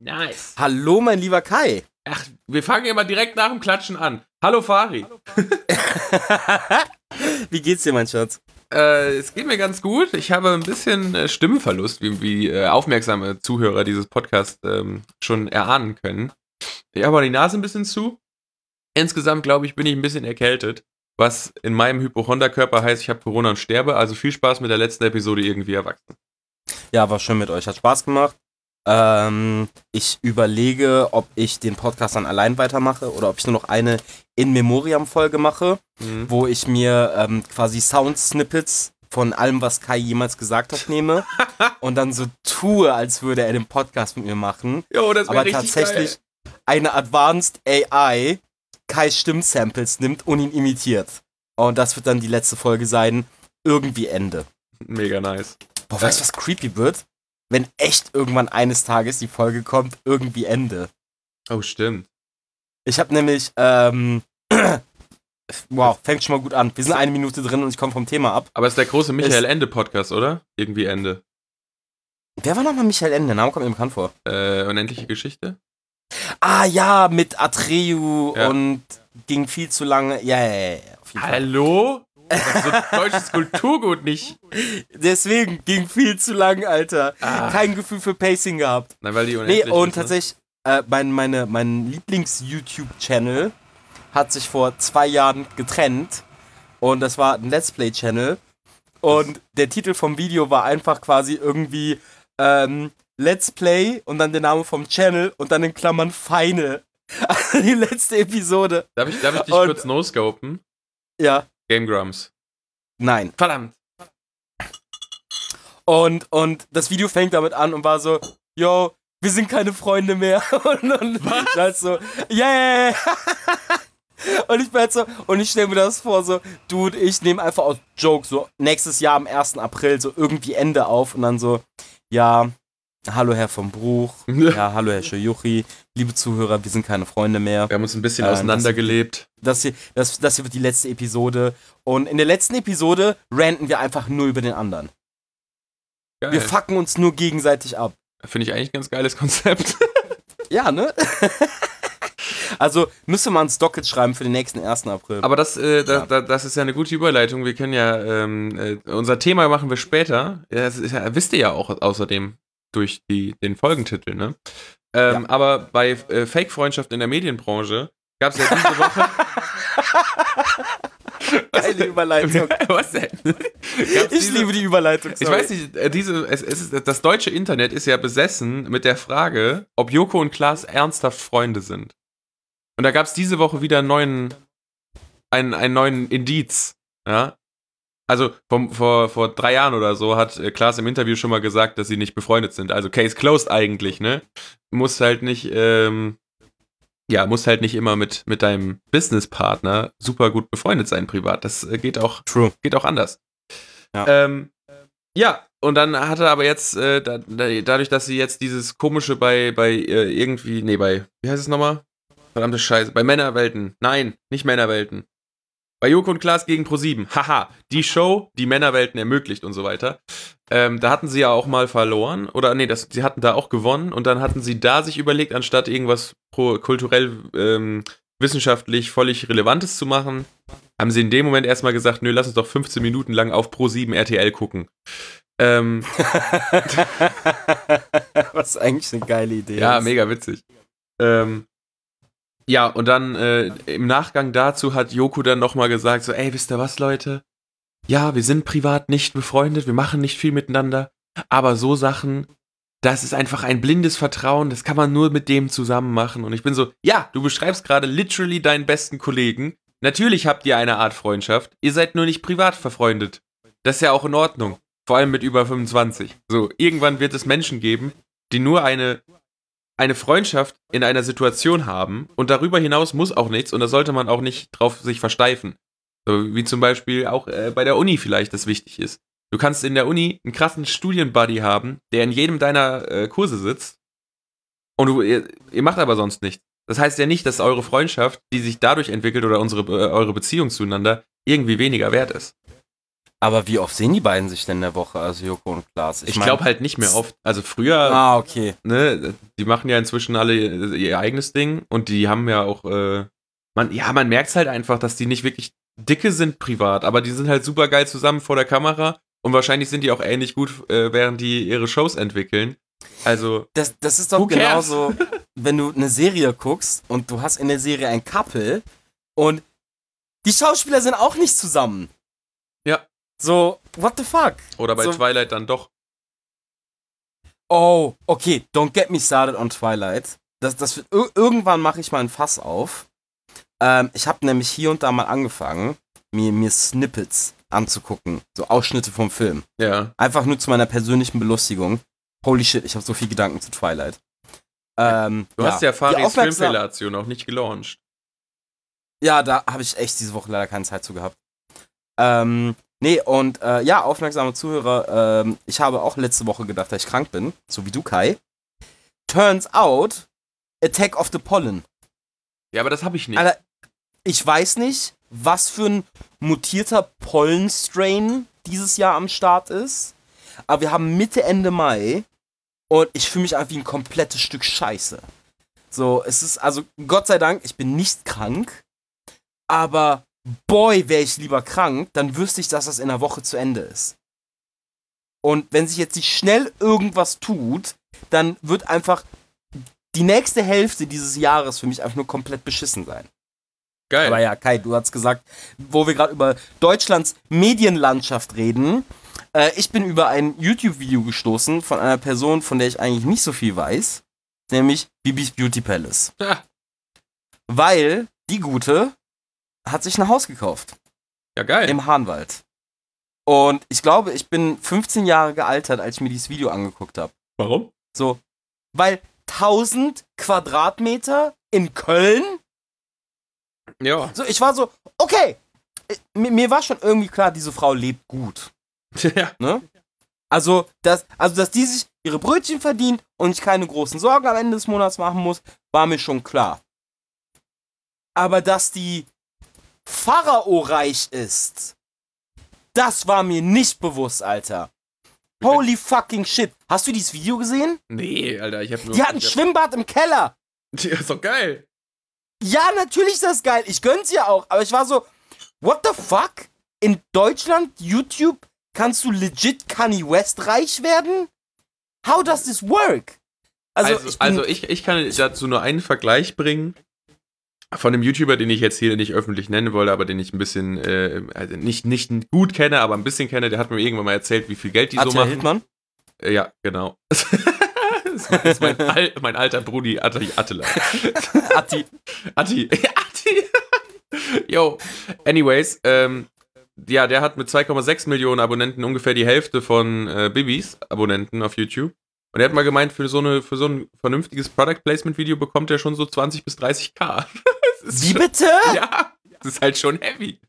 Nice. Hallo, mein lieber Kai. Ach, wir fangen immer direkt nach dem Klatschen an. Hallo Fari. Wie geht's dir, mein Schatz? Äh, es geht mir ganz gut. Ich habe ein bisschen äh, Stimmenverlust, wie, wie äh, aufmerksame Zuhörer dieses Podcasts ähm, schon erahnen können. Ich habe die Nase ein bisschen zu. Insgesamt, glaube ich, bin ich ein bisschen erkältet. Was in meinem Hypochonderkörper heißt, ich habe Corona und sterbe. Also viel Spaß mit der letzten Episode irgendwie erwachsen. Ja, war schön mit euch. Hat Spaß gemacht. Ähm, ich überlege, ob ich den Podcast dann allein weitermache oder ob ich nur noch eine In Memoriam-Folge mache, Mhm. wo ich mir ähm, quasi Sound-Snippets von allem, was Kai jemals gesagt hat, nehme und dann so tue, als würde er den Podcast mit mir machen. Jo, das aber tatsächlich eine Advanced AI Kais Stimmsamples nimmt und ihn imitiert. Und das wird dann die letzte Folge sein. Irgendwie Ende. geil. Mega nice. Boah, weißt du, was creepy wird? Wenn echt irgendwann eines Tages die Folge kommt, irgendwie Ende. Oh, stimmt. Ich habe nämlich, ähm, wow, fängt schon mal gut an. Wir sind eine Minute drin und ich komme vom Thema ab. Aber es ist der große Michael Es- Ende Podcast, oder? Irgendwie Ende. Wer war nochmal Michael Ende? Der Name kommt mir bekannt vor. Äh, unendliche Geschichte? Ah ja, mit Atreu Ja. und ging viel zu lange. Ja, ja, ja, ja. Auf jeden Fall. Hallo? Das so deutsches Kulturgut nicht. Deswegen ging viel zu lang, Alter. Ah. Kein Gefühl für Pacing gehabt. Nein, weil die Nee, unendlich und ist, ne? tatsächlich, äh, mein, meine, mein Lieblings-YouTube-Channel hat sich vor zwei Jahren getrennt. Und das war ein Let's Play-Channel. Und der Titel vom Video war einfach quasi irgendwie ähm, Let's Play und dann der Name vom Channel und dann in Klammern Final. Die letzte Episode. Darf ich, darf ich dich Und- kurz no-scopen? Ja, Game Grumps. nein. Verdammt. Und, und das Video fängt damit an und war so, yo, wir sind keine Freunde mehr. Und, und Was? halt so, yeah. Und ich bin halt so, und ich stelle mir das vor, so, du und ich nehmen einfach aus Joke so nächstes Jahr am 1. April so irgendwie Ende auf und dann so, ja, hallo Herr vom Bruch, ja, hallo Herr Shoyuchi, liebe Zuhörer, wir sind keine Freunde mehr. Wir haben uns ein bisschen Äh, auseinandergelebt. Das hier, das, das hier wird die letzte Episode. Und in der letzten Episode ranten wir einfach nur über den anderen. Wir Geil. fucken uns nur gegenseitig ab. Finde ich eigentlich ein ganz geiles Konzept. Ja, ne? also müsste man ein Docket schreiben für den nächsten 1. April. Aber das, äh, da, Ja. da, das ist ja eine gute Überleitung. Wir können ja, ähm, äh, unser Thema machen wir später. Ja, Das ist ja, wisst ihr ja auch außerdem durch die, den Folgentitel, ne? Ähm, Aber bei äh, Fake-Freundschaft in der Medienbranche gab es ja diese Woche. Geile Überleitung. Was denn? Gab's Ich diese- liebe die Überleitung. Ich weiß nicht, äh, diese, es, es ist, das deutsche Internet ist ja besessen mit der Frage, ob Joko und Klaas ernsthaft Freunde sind. Und da gab es diese Woche wieder einen neuen, einen, einen neuen Indiz. Ja? Also vom, vor, vor drei Jahren oder so hat äh, Klaas im Interview schon mal gesagt, dass sie nicht befreundet sind. Also Case closed eigentlich, ne? Muss halt nicht, ähm, ja, muss halt nicht immer mit, mit deinem Businesspartner super gut befreundet sein privat. Das äh, geht auch True. geht auch anders. Ja. Ähm, ja, und dann hat er aber jetzt, äh, da, da, dadurch, dass sie jetzt dieses komische bei, bei äh, irgendwie, nee, bei, wie heißt es nochmal? Verdammte Scheiße, bei Männerwelten. Nein, nicht Männerwelten. Bei Joko und Klaas gegen Pro7. Haha, die Show, die Männerwelten ermöglicht und so weiter. Ähm, da hatten sie ja auch mal verloren. Oder nee, das, sie hatten da auch gewonnen. Und dann hatten sie da sich überlegt, anstatt irgendwas pro, kulturell, ähm, wissenschaftlich völlig Relevantes zu machen, haben sie in dem Moment erstmal gesagt, nö, lass uns doch 15 Minuten lang auf Pro7 RTL gucken. Ähm, Was eigentlich eine geile Idee ja, ist. mega witzig. Ähm, ja, und dann äh, im Nachgang dazu hat Joko dann nochmal gesagt, so, ey, wisst ihr was, Leute? Ja, wir sind privat nicht befreundet, wir machen nicht viel miteinander, aber so Sachen, das ist einfach ein blindes Vertrauen, das kann man nur mit dem zusammen machen. Und ich bin so, ja, du beschreibst gerade literally deinen besten Kollegen. Natürlich habt ihr eine Art Freundschaft, ihr seid nur nicht privat verfreundet. Das ist ja auch in Ordnung. Vor allem mit über 25. So, irgendwann wird es Menschen geben, die nur eine, eine Freundschaft in einer Situation haben und darüber hinaus muss auch nichts und da sollte man auch nicht drauf sich versteifen. So, wie zum Beispiel auch äh, bei der Uni vielleicht das wichtig ist. Du kannst in der Uni einen krassen Studienbuddy haben, der in jedem deiner äh, Kurse sitzt und du, ihr, ihr macht aber sonst nichts. Das heißt ja nicht, dass eure Freundschaft, die sich dadurch entwickelt oder unsere, äh, eure Beziehung zueinander irgendwie weniger wert ist. Aber wie oft sehen die beiden sich denn in der Woche, also Joko und Klaas? Ich, mein- glaube halt nicht mehr oft. Also früher, Ah, okay. ne, die machen ja inzwischen alle ihr, eigenes Ding und die haben ja auch, äh, man, ja, man merkt halt einfach, dass die nicht wirklich dicke sind privat, aber die sind halt super geil zusammen vor der Kamera und wahrscheinlich sind die auch ähnlich gut, äh, während die ihre Shows entwickeln. Also, Das, das ist doch genauso, wenn du eine Serie guckst und du hast in der Serie ein Couple und die Schauspieler sind auch nicht zusammen. Ja. So, what the fuck? oder bei So- Twilight dann doch. Oh, okay, don't get me started on Twilight. Das, das irgendwann mache ich mal ein Fass auf. Ähm, ich habe nämlich hier und da mal angefangen, mir, mir Snippets anzugucken. So Ausschnitte vom Film. Ja. Einfach nur zu meiner persönlichen Belustigung. Holy shit, ich habe so viel Gedanken zu Twilight. Ähm, Du hast ja Faris Filmfellation noch nicht gelauncht. Ja, da habe ich echt diese Woche leider keine Zeit zu gehabt. Ähm, nee, und äh, ja, aufmerksame Zuhörer, ähm, ich habe auch letzte Woche gedacht, dass ich krank bin, so wie du, Kai. Turns out, Attack of the Pollen. Ja, aber das habe ich nicht. Alter, ich weiß nicht, was für ein mutierter Pollenstrain dieses Jahr am Start ist, aber wir haben Mitte, Ende Mai und ich fühle mich einfach wie ein komplettes Stück Scheiße. So, es ist, also Gott sei Dank, ich bin nicht krank, aber boy, wäre ich lieber krank, dann wüsste ich, dass das in einer Woche zu Ende ist. Und wenn sich jetzt nicht schnell irgendwas tut, dann wird einfach die nächste Hälfte dieses Jahres für mich einfach nur komplett beschissen sein. Geil. Aber ja, Kai, du hast gesagt, wo wir gerade über Deutschlands Medienlandschaft reden. Äh, ich bin über ein YouTube-Video gestoßen von einer Person, von der ich eigentlich nicht so viel weiß, nämlich Bibis Beauty Palace. Ja. Weil die Gute hat sich ein Haus gekauft Ja, geil. im Hahnwald. Und ich glaube, ich bin 15 Jahre gealtert, als ich mir dieses Video angeguckt habe. Warum? So, weil 1000 Quadratmeter in Köln Ja. So, ich war so, okay. Mir, mir war schon irgendwie klar, diese Frau lebt gut. ja. Ne? Also, dass, also, dass die sich ihre Brötchen verdient und ich keine großen Sorgen am Ende des Monats machen muss, war mir schon klar. Aber dass die Pharao-reich ist, das war mir nicht bewusst, Alter. Holy fucking shit. Hast du dieses Video gesehen? Nee, Alter, ich hab nur. Die hat ein hab, Schwimmbad im Keller. Ja, ist doch geil. Ja, natürlich ist das geil. Ich gönn's ja auch. Aber ich war so, what the fuck? In Deutschland, YouTube, kannst du legit Kanye West reich werden? How does this work? Also, Also, ich bin, also ich, ich kann dazu nur einen Vergleich bringen. Von einem YouTuber, den ich jetzt hier nicht öffentlich nennen wollte, aber den ich ein bisschen, äh, also nicht, nicht gut kenne, aber ein bisschen kenne, der hat mir irgendwann mal erzählt, wie viel Geld die so Attila machen. Hildmann? Äh, ja, genau. das ist mein, das ist mein, Al mein alter Brudi Atti, Attila. Atti. Atti. Atti. Yo. Anyways, ähm, ja, der hat mit 2,6 Millionen Abonnenten ungefähr die Hälfte von äh, Bibis Abonnenten auf YouTube. Und er hat mal gemeint, für so, eine, für so ein vernünftiges Product Placement Video bekommt er schon so 20 bis 30k. Wie bitte? Ja, das ist halt schon heavy.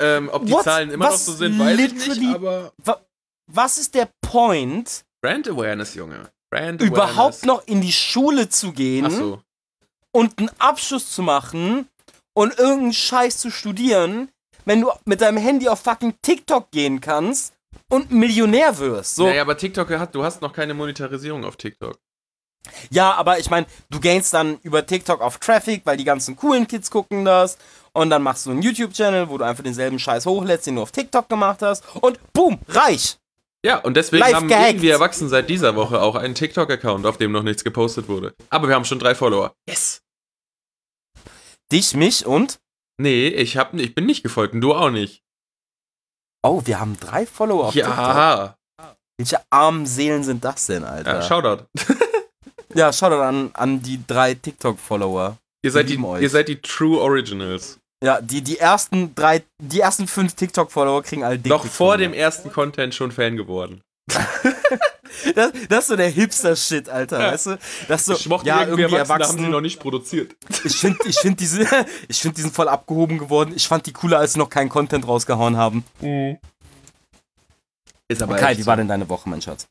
Ähm, ob die What? Zahlen immer noch Was so sind, weiß ich nicht, aber Was ist der Point, Brand Awareness, Junge. Brand überhaupt Awareness. noch in die Schule zu gehen so. und einen Abschluss zu machen und irgendeinen Scheiß zu studieren, wenn du mit deinem Handy auf fucking TikTok gehen kannst und Millionär wirst? So, Naja, aber TikTok hat, du hast noch keine Monetarisierung auf TikTok. Ja, aber ich meine, du gainst dann über TikTok auf Traffic, weil die ganzen coolen Kids gucken das. Und dann machst du einen YouTube-Channel, wo du einfach denselben Scheiß hochlädst, den du auf TikTok gemacht hast. Und boom, reich. Ja, und deswegen Live haben gehackt. irgendwie Erwachsene seit dieser Woche auch einen TikTok-Account, auf dem noch nichts gepostet wurde. Aber wir haben schon drei Follower. Yes! Dich, mich und. Nee, ich, hab, ich bin nicht gefolgt und du auch nicht. Oh, wir haben drei Follower auf TikTok. ja, Welche armen Seelen sind das denn, Alter? ja, Shoutout. ja, schau doch an, an die drei TikTok-Follower. Ihr seid, die, euch. ihr seid die True Originals. Ja, die, die ersten drei, die ersten fünf TikTok-Follower kriegen alle Noch Dickpics vor dem ersten Content schon Fan geworden. Das, das ist so der Hipster-Shit, Alter, Ja. weißt du? Das so, Ich mochte ja, irgendwie irgendwie Erwachsene, erwachsen. haben sie noch nicht produziert. Ich finde, ich find diese, ich find, die sind voll abgehoben geworden. Ich fand die cooler, als sie noch keinen Content rausgehauen haben. Ist aber Kai, echt wie so. war denn deine Woche, mein Schatz?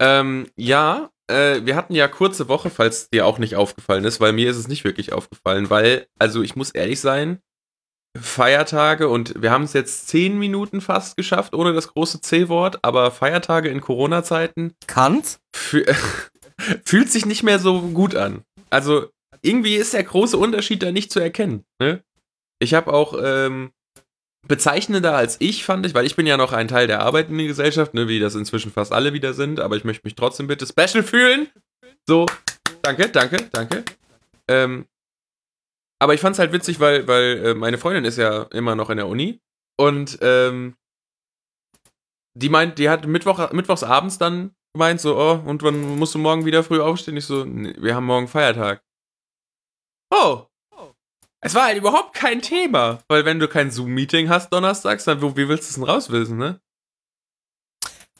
Ähm, ja, äh, wir hatten ja kurze Woche, falls dir auch nicht aufgefallen ist, weil mir ist es nicht wirklich aufgefallen, weil, also ich muss ehrlich sein, Feiertage und wir haben es jetzt zehn Minuten fast geschafft, ohne das große C-Wort, aber Feiertage in Corona-Zeiten Kant? fü fühlt sich nicht mehr so gut an. Also irgendwie ist der große Unterschied da nicht zu erkennen. Ne? Ich habe auch ähm, bezeichnender als ich, fand ich, weil ich bin ja noch ein Teil der arbeitenden Gesellschaft, ne, wie das inzwischen fast alle wieder sind, aber ich möchte mich trotzdem bitte special fühlen. So, danke, danke, danke. Ähm, aber ich fand es halt witzig, weil, weil äh, meine Freundin ist ja immer noch in der Uni und ähm, die meint, die hat Mittwoch, mittwochs abends dann gemeint, so, oh, und wann musst du morgen wieder früh aufstehen? Ich so, nee, wir haben morgen Feiertag. Oh. Es war halt überhaupt kein Thema, weil wenn du kein Zoom-Meeting hast donnerstags, dann wie willst du es denn rauswissen, ne?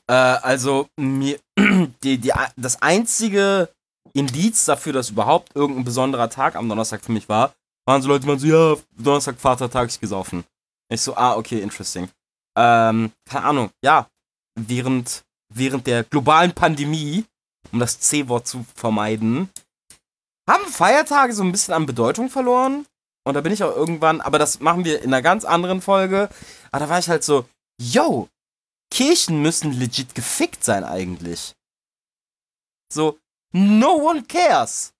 Äh, also, mir, die, die, das einzige Indiz dafür, dass überhaupt irgendein besonderer Tag am Donnerstag für mich war, waren so Leute, die waren so, ja, Donnerstag, Vatertag, ich gesoffen. Ich so, ah, okay, interesting. Ähm, keine Ahnung, ja, während, während der globalen Pandemie, um das C-Wort zu vermeiden, haben Feiertage so ein bisschen an Bedeutung verloren. Und da bin ich auch irgendwann, aber das machen wir in einer ganz anderen Folge. Aber da war ich halt so, yo, Kirchen müssen legit gefickt sein eigentlich. So, no one cares.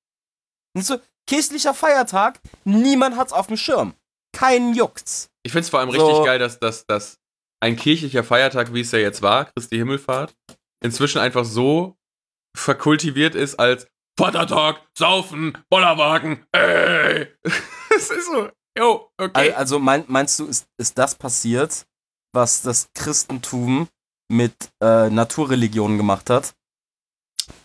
Und so, kirchlicher Feiertag, niemand hat's auf dem Schirm. Keinen juckt's. Ich find's vor allem So. richtig geil, dass, dass, dass ein kirchlicher Feiertag, wie es ja jetzt war, Christi Himmelfahrt, inzwischen einfach so verkultiviert ist als Vatertag, Saufen, Bollerwagen, ey. Es ist so, yo, okay. Al- Also mein, meinst du, ist, ist das passiert, was das Christentum mit äh, Naturreligionen gemacht hat?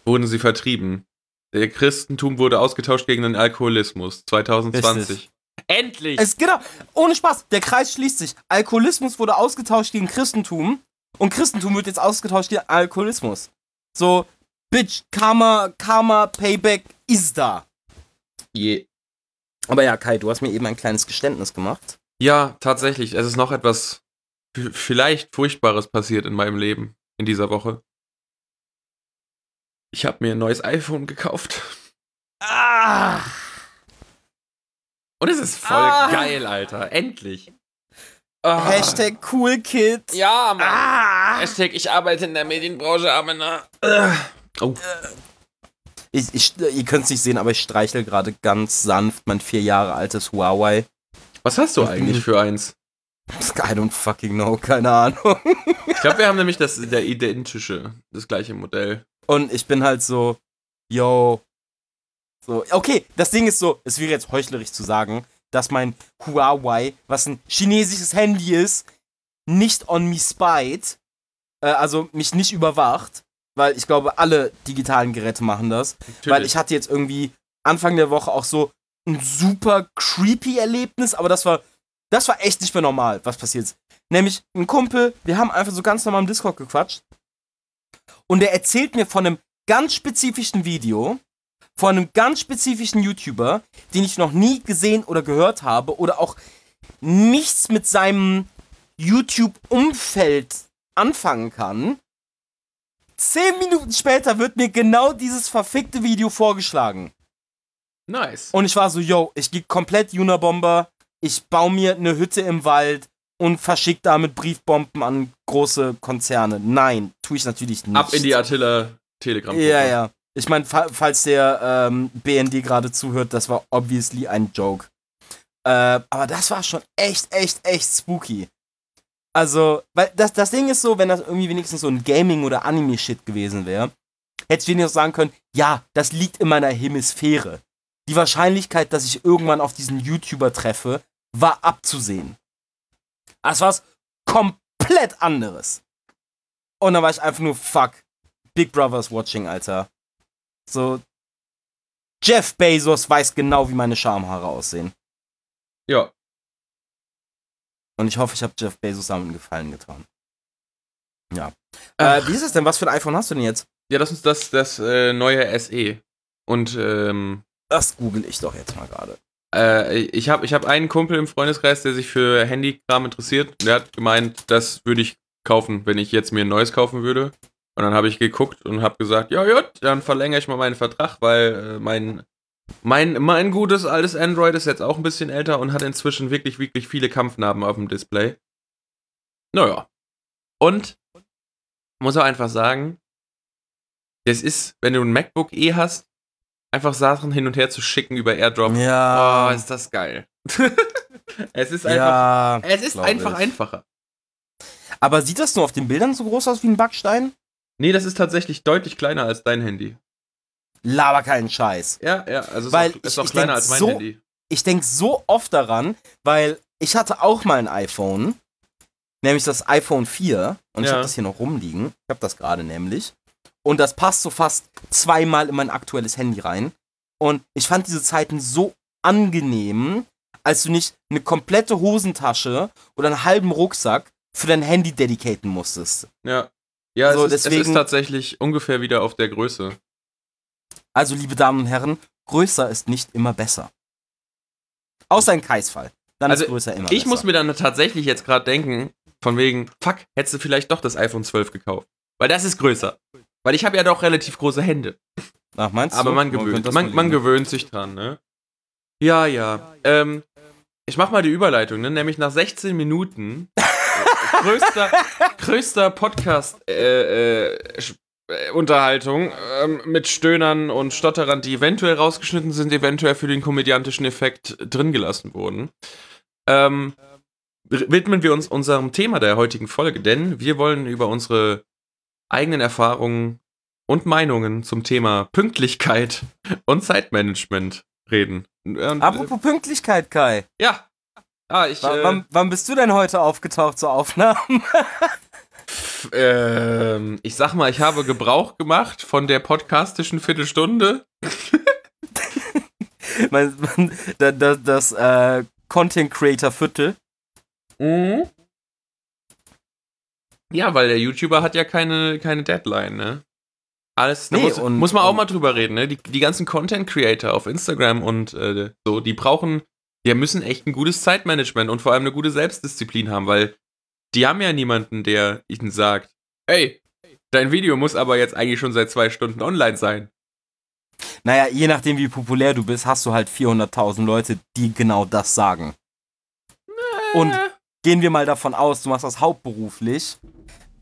wurden sie vertrieben. Der Christentum wurde ausgetauscht gegen den Alkoholismus 2020. Richtig. Endlich! Es genau, ohne Spaß, der Kreis schließt sich. Alkoholismus wurde ausgetauscht gegen Christentum und Christentum wird jetzt ausgetauscht gegen Alkoholismus. So, Bitch, Karma, Karma, Payback ist da. Je. Aber ja, Kai, du hast mir eben ein kleines Geständnis gemacht. Ja, tatsächlich. Es ist noch etwas vielleicht Furchtbares passiert in meinem Leben in dieser Woche. Ich habe mir ein neues iPhone gekauft. Ah! Und es ist voll Ah. geil, Alter. Endlich. Ah. Hashtag cool kid. Ja, Mann. Ah! Hashtag ich arbeite in der Medienbranche, aber na. Oh. Ich, ich, ihr könnt es nicht sehen, aber ich streichel gerade ganz sanft mein vier Jahre altes Huawei. Was hast du eigentlich für eins? I don't fucking know, keine Ahnung. Ich glaube, wir haben nämlich das der identische, das gleiche Modell. Und ich bin halt so, yo. So, okay, das Ding ist so, es wäre jetzt heuchlerisch zu sagen, dass mein Huawei, was ein chinesisches Handy ist, nicht on me spied, äh, also mich nicht überwacht, weil ich glaube, alle digitalen Geräte machen das. Weil ich hatte jetzt irgendwie Anfang der Woche auch so ein super creepy Erlebnis, aber das war, das war echt nicht mehr normal, was passiert ist. Nämlich ein Kumpel, wir haben einfach so ganz normal im Discord gequatscht und der erzählt mir von einem ganz spezifischen Video, von einem ganz spezifischen YouTuber, den ich noch nie gesehen oder gehört habe oder auch nichts mit seinem YouTube-Umfeld anfangen kann. Zehn Minuten später wird mir genau dieses verfickte Video vorgeschlagen. Nice. Und ich war so, yo, ich gehe komplett Unabomber, ich baue mir eine Hütte im Wald und verschick damit Briefbomben an große Konzerne. Nein, tue ich natürlich nicht. Ab in die Attila Telegram. Ja, ja. Ich meine, fa falls der ähm, BND gerade zuhört, das war obviously ein Joke. Äh, aber das war schon echt, echt, echt spooky. Also, weil das, das Ding ist so, wenn das irgendwie wenigstens so ein Gaming- oder Anime-Shit gewesen wäre, hätte ich wenigstens sagen können, ja, das liegt in meiner Hemisphäre. Die Wahrscheinlichkeit, dass ich irgendwann auf diesen YouTuber treffe, war abzusehen. Das war was komplett anderes. Und dann war ich einfach nur, fuck, Big Brother's watching, Alter. So, Jeff Bezos weiß genau, wie meine Schamhaare aussehen. Ja. Und ich hoffe, ich habe Jeff Bezos damit einen Gefallen getan. Ja. Äh, wie ist es denn? Was für ein iPhone hast du denn jetzt? Ja, das ist das, das äh, neue SE. Und ähm, Das google ich doch jetzt mal gerade. äh, ich habe ich hab einen Kumpel im Freundeskreis, der sich für Handykram interessiert. Der hat gemeint, das würde ich kaufen, wenn ich jetzt mir ein neues kaufen würde. Und dann habe ich geguckt und habe gesagt, ja, gut, dann verlängere ich mal meinen Vertrag, weil äh, mein Mein, mein gutes altes Android ist jetzt auch ein bisschen älter und hat inzwischen wirklich, wirklich viele Kampfnarben auf dem Display. Naja. Und muss auch einfach sagen, das ist, wenn du ein MacBook E hast, einfach Sachen hin und her zu schicken über AirDrop. Ja. Oh, ist das geil. es ist einfach, ja. es ist einfach ich. einfacher. Aber sieht das nur auf den Bildern so groß aus wie ein Backstein? Nee, das ist tatsächlich deutlich kleiner als dein Handy. Laber keinen Scheiß. Ja, ja, also Weil ist auch, ist ich- auch ich kleiner als mein so- Handy. Ich denke so oft daran, weil ich hatte auch mal ein iPhone, nämlich das iPhone 4 und ich Ja. habe das hier noch rumliegen. Ich habe das gerade nämlich. Und das passt so fast zweimal in mein aktuelles Handy rein. Und ich fand diese Zeiten so angenehm, als du nicht eine komplette Hosentasche oder einen halben Rucksack für dein Handy dedicaten musstest. Ja. Ja, Also es, ist, es ist deswegen- tatsächlich ungefähr wieder auf der Größe. Also, liebe Damen und Herren, größer ist nicht immer besser. Außer in Kais Fall. Dann Also, ist größer immer Ich besser. muss mir dann tatsächlich jetzt gerade denken, von wegen, fuck, hättest du vielleicht doch das iPhone 12 gekauft. Weil das ist größer. Weil ich habe ja doch relativ große Hände. Ach, meinst Aber du? man Wo könnte gewöhnt, man, man liegen? gewöhnt sich dran, ne? Ja, ja. Ähm, ich mach mal die Überleitung, ne? Nämlich nach 16 Minuten größter, größter Podcast äh, äh, äh, Unterhaltung ähm, mit Stöhnern und Stotterern, die eventuell rausgeschnitten sind, eventuell für den komödiantischen Effekt drin gelassen wurden. Ähm, widmen wir uns unserem Thema der heutigen Folge, denn wir wollen über unsere eigenen Erfahrungen und Meinungen zum Thema Pünktlichkeit und Zeitmanagement reden. Und, äh, Apropos Pünktlichkeit, Kai. ja. Ah, ich, W äh, wann, wann bist du denn heute aufgetaucht zur Aufnahme? ähm, ich sag mal, ich habe Gebrauch gemacht von der podcastischen Viertelstunde. mein, mein, da- da- das äh, Content Creator Viertel. Mhm. Ja, weil der YouTuber hat ja keine, keine Deadline, ne? Alles, Nee, muss, und- muss man auch mal drüber reden, ne? Die, die ganzen Content Creator auf Instagram und äh, so, die brauchen, die müssen echt ein gutes Zeitmanagement und vor allem eine gute Selbstdisziplin haben, weil die haben ja niemanden, der ihnen sagt, hey, dein Video muss aber jetzt eigentlich schon seit zwei Stunden online sein. Naja, je nachdem, wie populär du bist, hast du halt 400.000 Leute, die genau das sagen. Und Äh, gehen wir mal davon aus, du machst das hauptberuflich.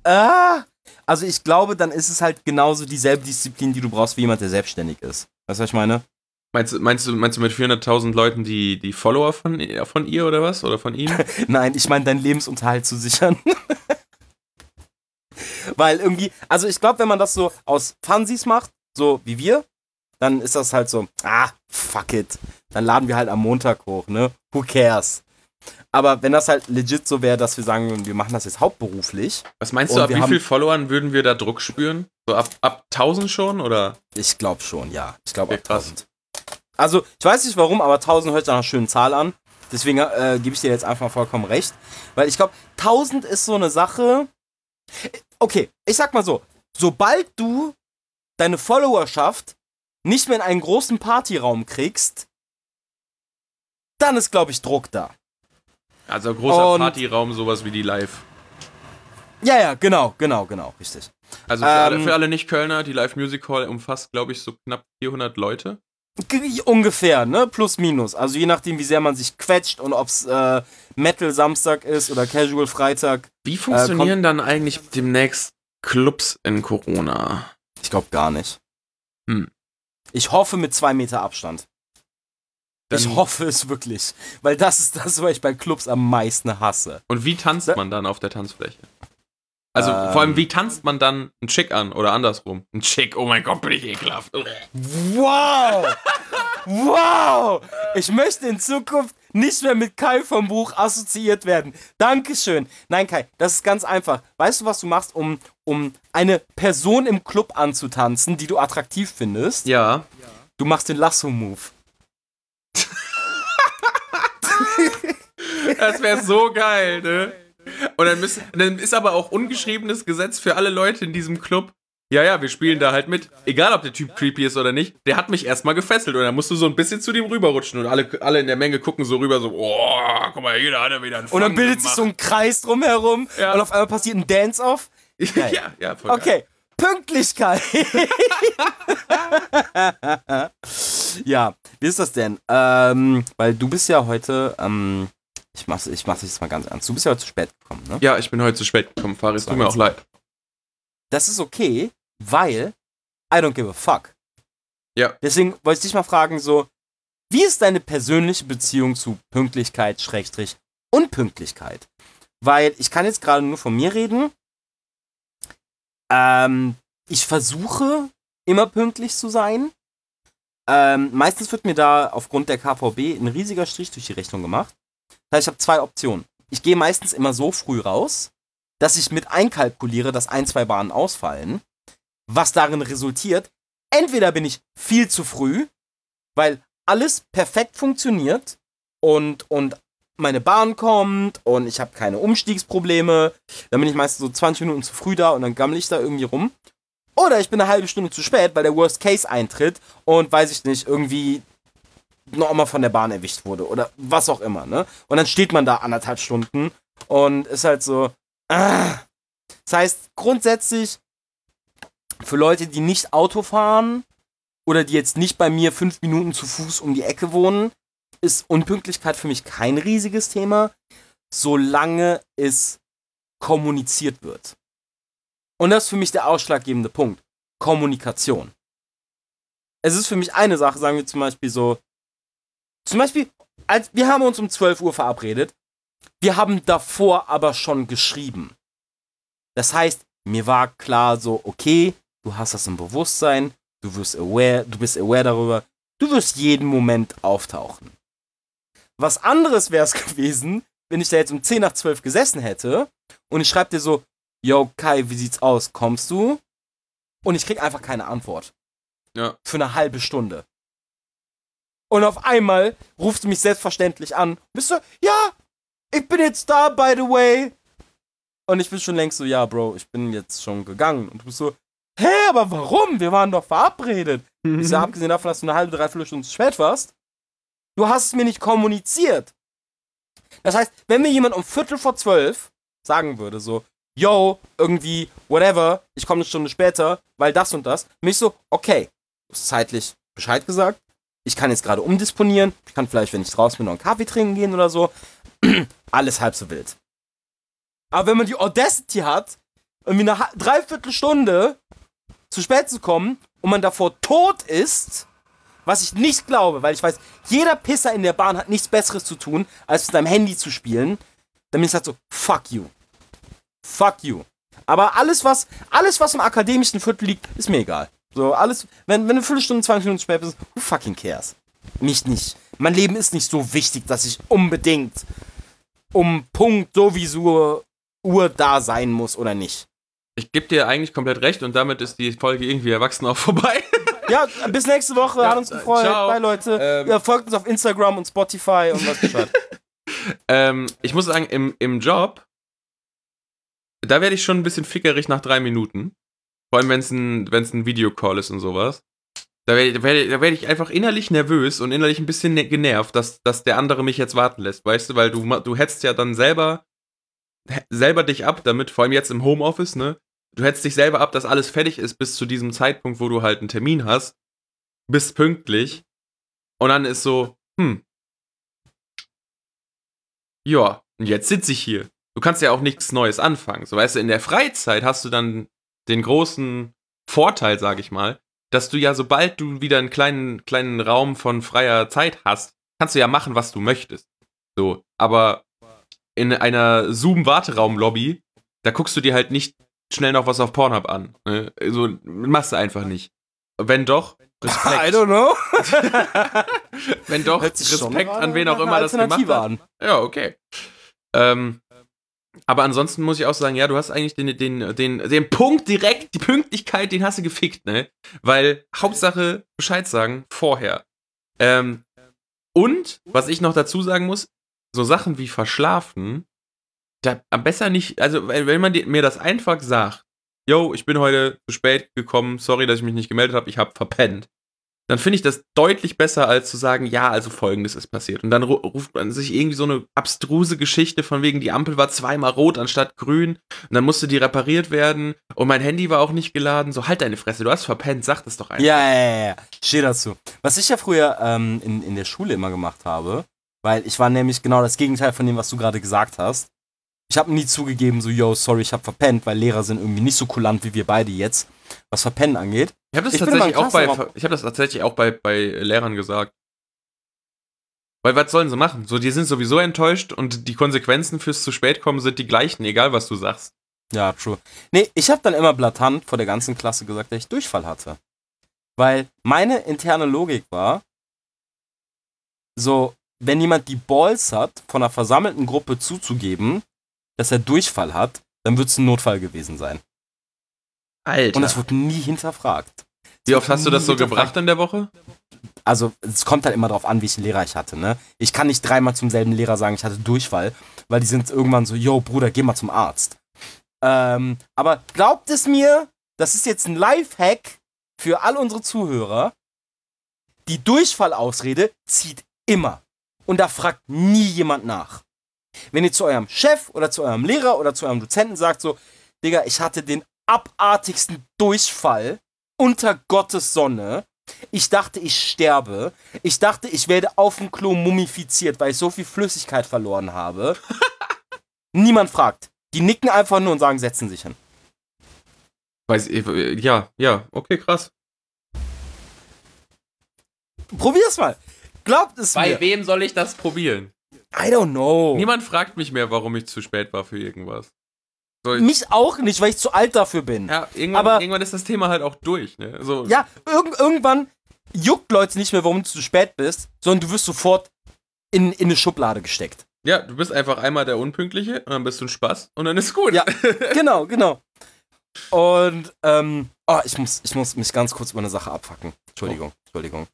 Ah, also ich glaube, dann ist es halt genauso dieselbe Disziplin, die du brauchst wie jemand, der selbstständig ist. Weißt du, was ich meine? Meinst, du- meinst, du, meinst du mit 400.000 Leuten die, die Follower von, von ihr oder was? Oder von ihm? Nein, ich meine, deinen Lebensunterhalt zu sichern. Weil irgendwie, also ich glaube, wenn man das so aus Funsies macht, so wie wir, dann ist das halt so, ah, fuck it. Dann laden wir halt am Montag hoch, ne? Who cares? Aber wenn das halt legit so wäre, dass wir sagen, wir machen das jetzt hauptberuflich, Was meinst du, ab wie haben- viel Followern würden wir da Druck spüren? So ab, ab 1000 schon oder? ich glaube schon, ja. Ich glaube ab krass. 1000. Also, ich weiß nicht warum, aber 1000 hört sich nach einer schönen Zahl an. Deswegen äh, gebe ich dir jetzt einfach mal vollkommen recht. Weil ich glaube, 1000 ist so eine Sache. Okay, ich sag mal so. Sobald du deine Followerschaft nicht mehr in einen großen Partyraum kriegst, dann ist, glaube ich, Druck da. Also großer Und- Partyraum, sowas wie die Live. Ja, ja, genau, genau, genau, richtig. Also für, alle, Ähm, für alle Nicht-Kölner, die Live Music Hall umfasst, glaube ich, so knapp 400 Leute. Ungefähr, ne? Plus, minus. Also je nachdem, wie sehr man sich quetscht und ob's äh, Metal Samstag ist oder Casual Freitag. Wie funktionieren dann eigentlich demnächst Clubs in Corona? Ich glaube gar nicht. Hm. Ich hoffe mit zwei Meter Abstand. ich Dann- hoffe es wirklich. Weil das ist das, was ich bei Clubs am meisten hasse. Und wie tanzt man dann auf der Tanzfläche? Also Ähm. vor allem, wie tanzt man dann einen Chick an oder andersrum? Ein Chick, oh mein Gott, bin ich ekelhaft. Wow! wow! Ich möchte in Zukunft nicht mehr mit Kai vom Buch assoziiert werden. Dankeschön. Nein, Kai, das ist ganz einfach. Weißt du, was du machst, um, um eine Person im Club anzutanzen, die du attraktiv findest? Ja. Du machst den Lasso-Move. Das wäre so geil, ne? Und dann, müssen, dann ist aber auch ungeschriebenes Gesetz für alle Leute in diesem Club. Ja, ja, wir spielen da halt mit. Egal, ob der Typ creepy ist oder nicht. Der hat mich erstmal gefesselt und dann musst du so ein bisschen zu dem rüberrutschen und alle, alle in der Menge gucken so rüber, so, oh, guck mal, jeder hat ja wieder einen Und dann Fang bildet sich so ein Kreis drumherum Ja. und auf einmal passiert ein Dance-Off. gemacht. ja, ja, voll geil. Okay, Pünktlichkeit. ja, wie ist das denn? Ähm, weil du bist ja heute, ähm, ich mach's, ich mach's jetzt mal ganz ernst. Du bist ja heute zu spät gekommen, ne? Ja, ich bin heute zu spät gekommen, Faris. Tut mir auch leid. Das ist okay, weil I don't give a fuck. Ja. Deswegen wollte ich dich mal fragen, so, wie ist deine persönliche Beziehung zu Pünktlichkeit, Schrägstrich, Unpünktlichkeit? Weil ich kann jetzt gerade nur von mir reden. Ähm, ich versuche immer pünktlich zu sein. Ähm, meistens wird mir da aufgrund der KVB ein riesiger Strich durch die Rechnung gemacht. Das heißt, ich habe zwei Optionen. Ich gehe meistens immer so früh raus, dass ich mit einkalkuliere, dass ein, zwei Bahnen ausfallen. Was darin resultiert, entweder bin ich viel zu früh, weil alles perfekt funktioniert und, und meine Bahn kommt und ich habe keine Umstiegsprobleme. Dann bin ich meistens so 20 Minuten zu früh da und dann gammel ich da irgendwie rum. Oder ich bin eine halbe Stunde zu spät, weil der Worst Case eintritt und weiß ich nicht, irgendwie noch mal von der Bahn erwischt wurde oder was auch immer, ne? Und dann steht man da anderthalb Stunden und ist halt so. Ah. Das heißt, grundsätzlich für Leute, die nicht Auto fahren oder die jetzt nicht bei mir fünf Minuten zu Fuß um die Ecke wohnen, ist Unpünktlichkeit für mich kein riesiges Thema, solange es kommuniziert wird. Und das ist für mich der ausschlaggebende Punkt. Kommunikation. Es ist für mich eine Sache, sagen wir zum Beispiel so, zum Beispiel, als, wir haben uns um 12 Uhr verabredet, wir haben davor aber schon geschrieben. Das heißt, mir war klar so, okay, du hast das im Bewusstsein, du wirst aware, du bist aware darüber, du wirst jeden Moment auftauchen. Was anderes wäre es gewesen, wenn ich da jetzt um 10 nach 12 gesessen hätte und ich schreibe dir so, yo Kai, wie sieht's aus, kommst du? Und ich krieg einfach keine Antwort. Ja. Für eine halbe Stunde. Und auf einmal rufst du mich selbstverständlich an. Bist du, ja, ich bin jetzt da, by the way. Und ich bin schon längst so, ja, Bro, ich bin jetzt schon gegangen. Und du bist so, hä, aber warum? Wir waren doch verabredet. Mhm. Ich so, abgesehen davon, dass du eine halbe, dreiviertel Stunde zu spät warst, du hast es mir nicht kommuniziert. Das heißt, wenn mir jemand um Viertel vor zwölf sagen würde, so, yo, irgendwie, whatever, ich komme eine Stunde später, weil das und das, mich so, okay, zeitlich Bescheid gesagt, ich kann jetzt gerade umdisponieren, ich kann vielleicht, wenn ich draußen bin, noch einen Kaffee trinken gehen oder so, alles halb so wild. Aber wenn man die Audacity hat, irgendwie eine Dreiviertelstunde zu spät zu kommen und man davor tot ist, was ich nicht glaube, weil ich weiß, jeder Pisser in der Bahn hat nichts Besseres zu tun, als mit seinem Handy zu spielen, dann bin ich halt so, fuck you. Fuck you. Aber alles, was, alles, was im akademischen Viertel liegt, ist mir egal. So, alles, wenn, wenn du eine Viertelstunde, 20 Minuten spät bist, who fucking cares? Mich nicht. Mein Leben ist nicht so wichtig, dass ich unbedingt um Punkt sowieso Uhr da sein muss oder nicht. Ich gebe dir eigentlich komplett recht und damit ist die Folge irgendwie erwachsen auch vorbei. ja, bis nächste Woche. Ja, hat uns gefreut. Ciao. Bye, Leute. Ähm, ja, folgt uns auf Instagram und Spotify und was Bescheid. ähm, ich muss sagen, im, im Job, da werde ich schon ein bisschen fickerig nach drei Minuten. Vor allem, wenn es ein, wenn's ein Videocall ist und sowas. Da werde werd, werd ich einfach innerlich nervös und innerlich ein bisschen ne-, genervt, dass, dass der andere mich jetzt warten lässt, weißt du, weil du, du hättest ja dann selber, selber dich ab damit, vor allem jetzt im Homeoffice, ne? Du hättest dich selber ab, dass alles fertig ist bis zu diesem Zeitpunkt, wo du halt einen Termin hast, bist pünktlich und dann ist so, hm, ja, und jetzt sitze ich hier. Du kannst ja auch nichts Neues anfangen. So, weißt du, in der Freizeit hast du dann den großen Vorteil, sag ich mal, dass du ja, sobald du wieder einen kleinen, kleinen Raum von freier Zeit hast, kannst du ja machen, was du möchtest. So, aber in einer Zoom-Warteraum-Lobby, da guckst du dir halt nicht schnell noch was auf Pornhub an. Ne? So, machst du einfach nicht. Wenn doch, Respekt. I don't know. Wenn doch, Respekt an wen auch immer das gemacht hat. An. Ja, okay. Ähm, aber ansonsten muss ich auch sagen, ja, du hast eigentlich den, den, den, den Punkt direkt, die Pünktlichkeit, den hast du gefickt, ne? Weil Hauptsache Bescheid sagen vorher. Ähm, und, was ich noch dazu sagen muss, so Sachen wie verschlafen, da am besser nicht, also wenn man mir das einfach sagt, yo, ich bin heute zu spät gekommen, sorry, dass ich mich nicht gemeldet habe, ich habe verpennt. Dann finde ich das deutlich besser, als zu sagen, ja, also folgendes ist passiert. Und dann ruft man sich irgendwie so eine abstruse Geschichte von wegen, die Ampel war zweimal rot anstatt grün und dann musste die repariert werden und mein Handy war auch nicht geladen. So, halt deine Fresse, du hast verpennt, sag das doch einfach. Ja, ja, ja, ja. Steh dazu. Was ich ja früher ähm, in, in der Schule immer gemacht habe, weil ich war nämlich genau das Gegenteil von dem, was du gerade gesagt hast. Ich habe nie zugegeben, so, yo, sorry, ich habe verpennt, weil Lehrer sind irgendwie nicht so kulant wie wir beide jetzt, was Verpennen angeht. Ich habe das, tatsächlich auch bei, ich hab das tatsächlich auch bei, bei Lehrern gesagt. Weil was sollen sie machen? So, die sind sowieso enttäuscht und die Konsequenzen fürs zu spät kommen sind die gleichen, egal was du sagst. Ja, true. Nee, ich habe dann immer blatant vor der ganzen Klasse gesagt, dass ich Durchfall hatte. Weil meine interne Logik war, so, wenn jemand die Balls hat, von einer versammelten Gruppe zuzugeben, dass er Durchfall hat, dann wird es ein Notfall gewesen sein. Alter. Und das wurde nie hinterfragt. Wie oft hast du das so gebracht in der Woche? Also, es kommt halt immer darauf an, welchen Lehrer ich hatte, ne? Ich kann nicht dreimal zum selben Lehrer sagen, ich hatte Durchfall, weil die sind irgendwann so, yo, Bruder, geh mal zum Arzt. Ähm, aber glaubt es mir, das ist jetzt ein Lifehack für all unsere Zuhörer. Die Durchfallausrede zieht immer. Und da fragt nie jemand nach. Wenn ihr zu eurem Chef oder zu eurem Lehrer oder zu eurem Dozenten sagt so, Digga, ich hatte den abartigsten Durchfall unter Gottes Sonne. Ich dachte, ich sterbe. Ich dachte, ich werde auf dem Klo mumifiziert, weil ich so viel Flüssigkeit verloren habe. Niemand fragt. Die nicken einfach nur und sagen, setzen sich hin. Weiß ich, ja, ja, okay, krass. Probier's mal. Glaubt es Bei mir. Bei wem soll ich das probieren? I don't know. Niemand fragt mich mehr, warum ich zu spät war für irgendwas. So, mich auch nicht, weil ich zu alt dafür bin. Ja, irgendwann, Aber, irgendwann ist das Thema halt auch durch. Ne? So. Ja, irg irgendwann juckt Leute nicht mehr, warum du zu spät bist, sondern du wirst sofort in, in eine Schublade gesteckt. Ja, du bist einfach einmal der Unpünktliche und dann bist du ein Spaß und dann ist gut. Ja, genau, genau. Und, ähm, oh, ich muss, ich muss mich ganz kurz über eine Sache abfacken. Entschuldigung, Entschuldigung.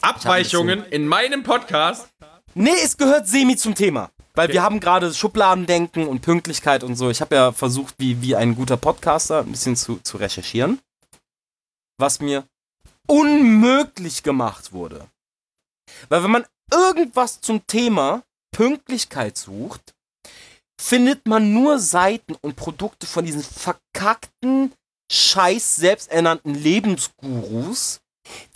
Abweichungen in meinem Podcast. Nee, es gehört semi zum Thema. Weil okay. wir haben gerade Schubladendenken und Pünktlichkeit und so. Ich habe ja versucht, wie, wie ein guter Podcaster, ein bisschen zu, zu recherchieren. Was mir unmöglich gemacht wurde. Weil wenn man irgendwas zum Thema Pünktlichkeit sucht, findet man nur Seiten und Produkte von diesen verkackten, scheiß selbsternannten Lebensgurus,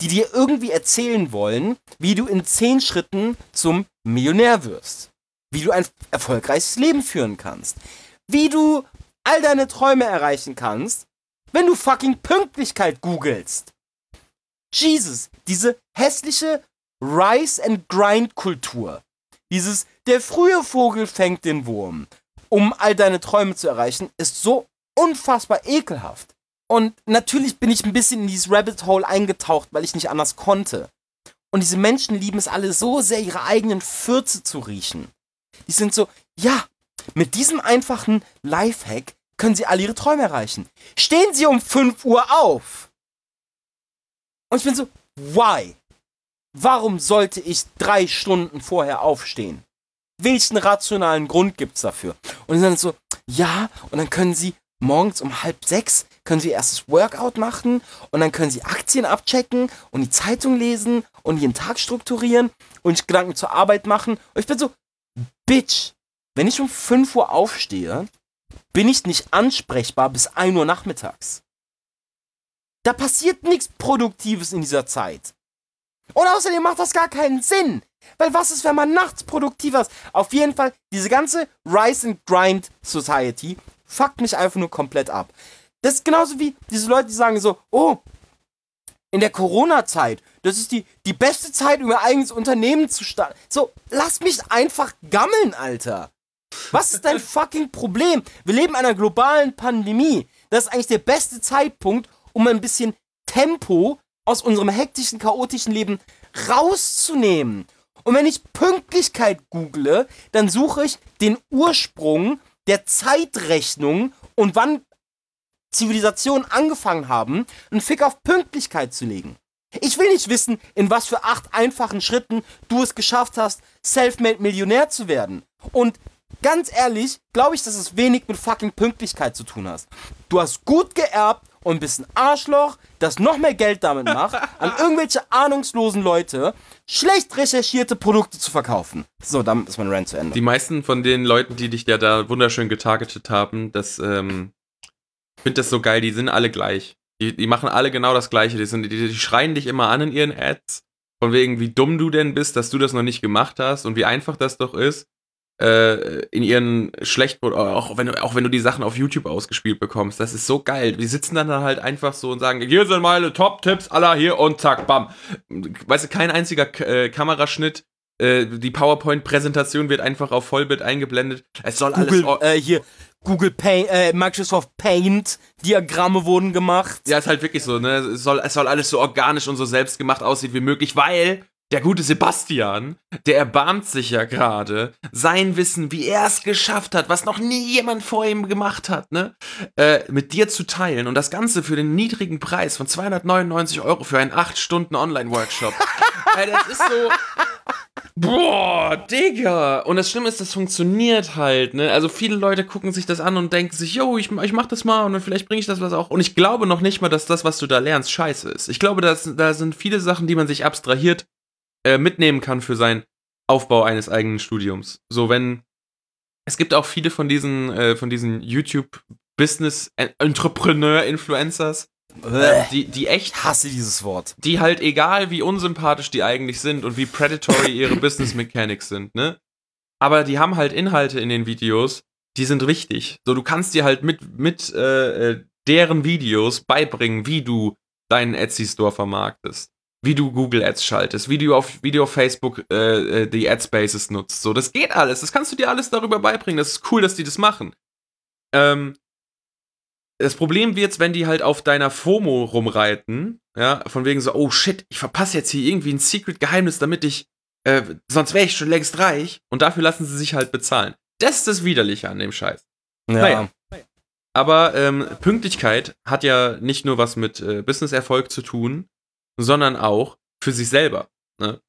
die dir irgendwie erzählen wollen, wie du in zehn Schritten zum Millionär wirst. Wie du ein erfolgreiches Leben führen kannst. Wie du all deine Träume erreichen kannst, wenn du fucking Pünktlichkeit googelst. Jesus, diese hässliche Rise and Grind Kultur. Dieses, der frühe Vogel fängt den Wurm, um all deine Träume zu erreichen, ist so unfassbar ekelhaft. Und natürlich bin ich ein bisschen in dieses Rabbit Hole eingetaucht, weil ich nicht anders konnte. Und diese Menschen lieben es alle so sehr, ihre eigenen Fürze zu riechen. Die sind so, ja, mit diesem einfachen Lifehack können sie alle ihre Träume erreichen. Stehen sie um 5 Uhr auf. Und ich bin so, why? Warum sollte ich drei Stunden vorher aufstehen? Welchen rationalen Grund gibt's dafür? Und dann so, ja, und dann können sie morgens um halb sechs können sie erst das Workout machen und dann können sie Aktien abchecken und die Zeitung lesen und ihren Tag strukturieren und Gedanken zur Arbeit machen. Und ich bin so, Bitch, wenn ich um 5 Uhr aufstehe, bin ich nicht ansprechbar bis 1 Uhr nachmittags. Da passiert nichts Produktives in dieser Zeit. Und außerdem macht das gar keinen Sinn. Weil was ist, wenn man nachts produktiver ist? Auf jeden Fall, diese ganze Rise and Grind Society fuckt mich einfach nur komplett ab. Das ist genauso wie diese Leute, die sagen so, oh, in der Corona-Zeit, das ist die, die beste Zeit, um ihr eigenes Unternehmen zu starten. So, lass mich einfach gammeln, Alter. Was ist dein fucking Problem? Wir leben in einer globalen Pandemie. Das ist eigentlich der beste Zeitpunkt, um ein bisschen Tempo aus unserem hektischen, chaotischen Leben rauszunehmen. Und wenn ich Pünktlichkeit google, dann suche ich den Ursprung der Zeitrechnung und wann Zivilisationen angefangen haben, einen Fick auf Pünktlichkeit zu legen. Ich will nicht wissen, in was für acht einfachen Schritten du es geschafft hast, self-made Millionär zu werden. Und ganz ehrlich, glaube ich, dass es wenig mit fucking Pünktlichkeit zu tun hast. Du hast gut geerbt und bist ein Arschloch, das noch mehr Geld damit macht, an irgendwelche ahnungslosen Leute schlecht recherchierte Produkte zu verkaufen. So, dann ist mein Rant zu Ende. Die meisten von den Leuten, die dich ja da wunderschön getargetet haben, das, ähm, finde das so geil, die sind alle gleich. Die, die machen alle genau das Gleiche. Die, sind, die, die schreien dich immer an in ihren Ads, von wegen, wie dumm du denn bist, dass du das noch nicht gemacht hast und wie einfach das doch ist äh, in ihren schlecht auch wenn auch wenn du die Sachen auf YouTube ausgespielt bekommst, das ist so geil. Die sitzen dann halt einfach so und sagen, hier sind meine Top-Tipps, aller hier und zack, bam. Weißt du, kein einziger K äh, Kameraschnitt. Äh, die PowerPoint-Präsentation wird einfach auf Vollbild eingeblendet. Es soll Google, alles. Äh, hier, Google Paint, äh, Microsoft Paint, Diagramme wurden gemacht. Ja, ist halt wirklich so, ne? Es soll, es soll alles so organisch und so selbstgemacht aussehen wie möglich, weil der gute Sebastian, der erbarmt sich ja gerade, sein Wissen, wie er es geschafft hat, was noch nie jemand vor ihm gemacht hat, ne, äh, mit dir zu teilen und das Ganze für den niedrigen Preis von 299 Euro für einen 8 Stunden Online-Workshop. äh, das ist so. Boah, Digga. Und das Schlimme ist, das funktioniert halt, ne? Also viele Leute gucken sich das an und denken sich, yo, ich, ich mach das mal und dann vielleicht bringe ich das was auch. Und ich glaube noch nicht mal, dass das, was du da lernst, scheiße ist. Ich glaube, das, da sind viele Sachen, die man sich abstrahiert äh, mitnehmen kann für seinen Aufbau eines eigenen Studiums. So, wenn es gibt auch viele von diesen, äh, von diesen YouTube-Business-Entrepreneur-Influencers, die, die echt. Hasse dieses Wort. Die halt, egal wie unsympathisch die eigentlich sind und wie predatory ihre Business Mechanics sind, ne? Aber die haben halt Inhalte in den Videos, die sind wichtig. So, du kannst dir halt mit, mit äh, äh deren Videos beibringen, wie du deinen Etsy-Store vermarktest wie du Google Ads schaltest, wie du auf, wie du auf Facebook äh, äh die Ad Spaces nutzt. So, das geht alles. Das kannst du dir alles darüber beibringen. Das ist cool, dass die das machen. Ähm, das Problem wird's, wenn die halt auf deiner FOMO rumreiten, ja, von wegen so, oh shit, ich verpasse jetzt hier irgendwie ein Secret-Geheimnis, damit ich, äh, sonst wäre ich schon längst reich. Und dafür lassen sie sich halt bezahlen. Das ist das Widerliche an dem Scheiß. Ja. Naja. Aber ähm, Pünktlichkeit hat ja nicht nur was mit äh, Business-Erfolg zu tun, sondern auch für sich selber. Ne?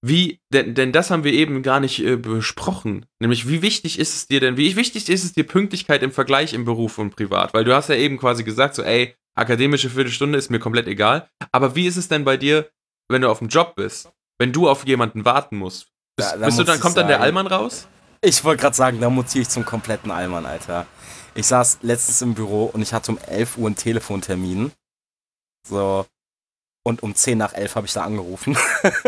Wie, denn, denn das haben wir eben gar nicht äh, besprochen. Nämlich, wie wichtig ist es dir denn, wie wichtig ist es dir Pünktlichkeit im Vergleich im Beruf und privat? Weil du hast ja eben quasi gesagt, so, ey, akademische Viertelstunde ist mir komplett egal. Aber wie ist es denn bei dir, wenn du auf dem Job bist? Wenn du auf jemanden warten musst? Bist, ja, bist du dann, kommt dann der Allmann raus? Ich wollte gerade sagen, da mutiere ich zum kompletten Allmann, Alter. Ich saß letztens im Büro und ich hatte um 11 Uhr einen Telefontermin. So, und um 10 nach 11 habe ich da angerufen.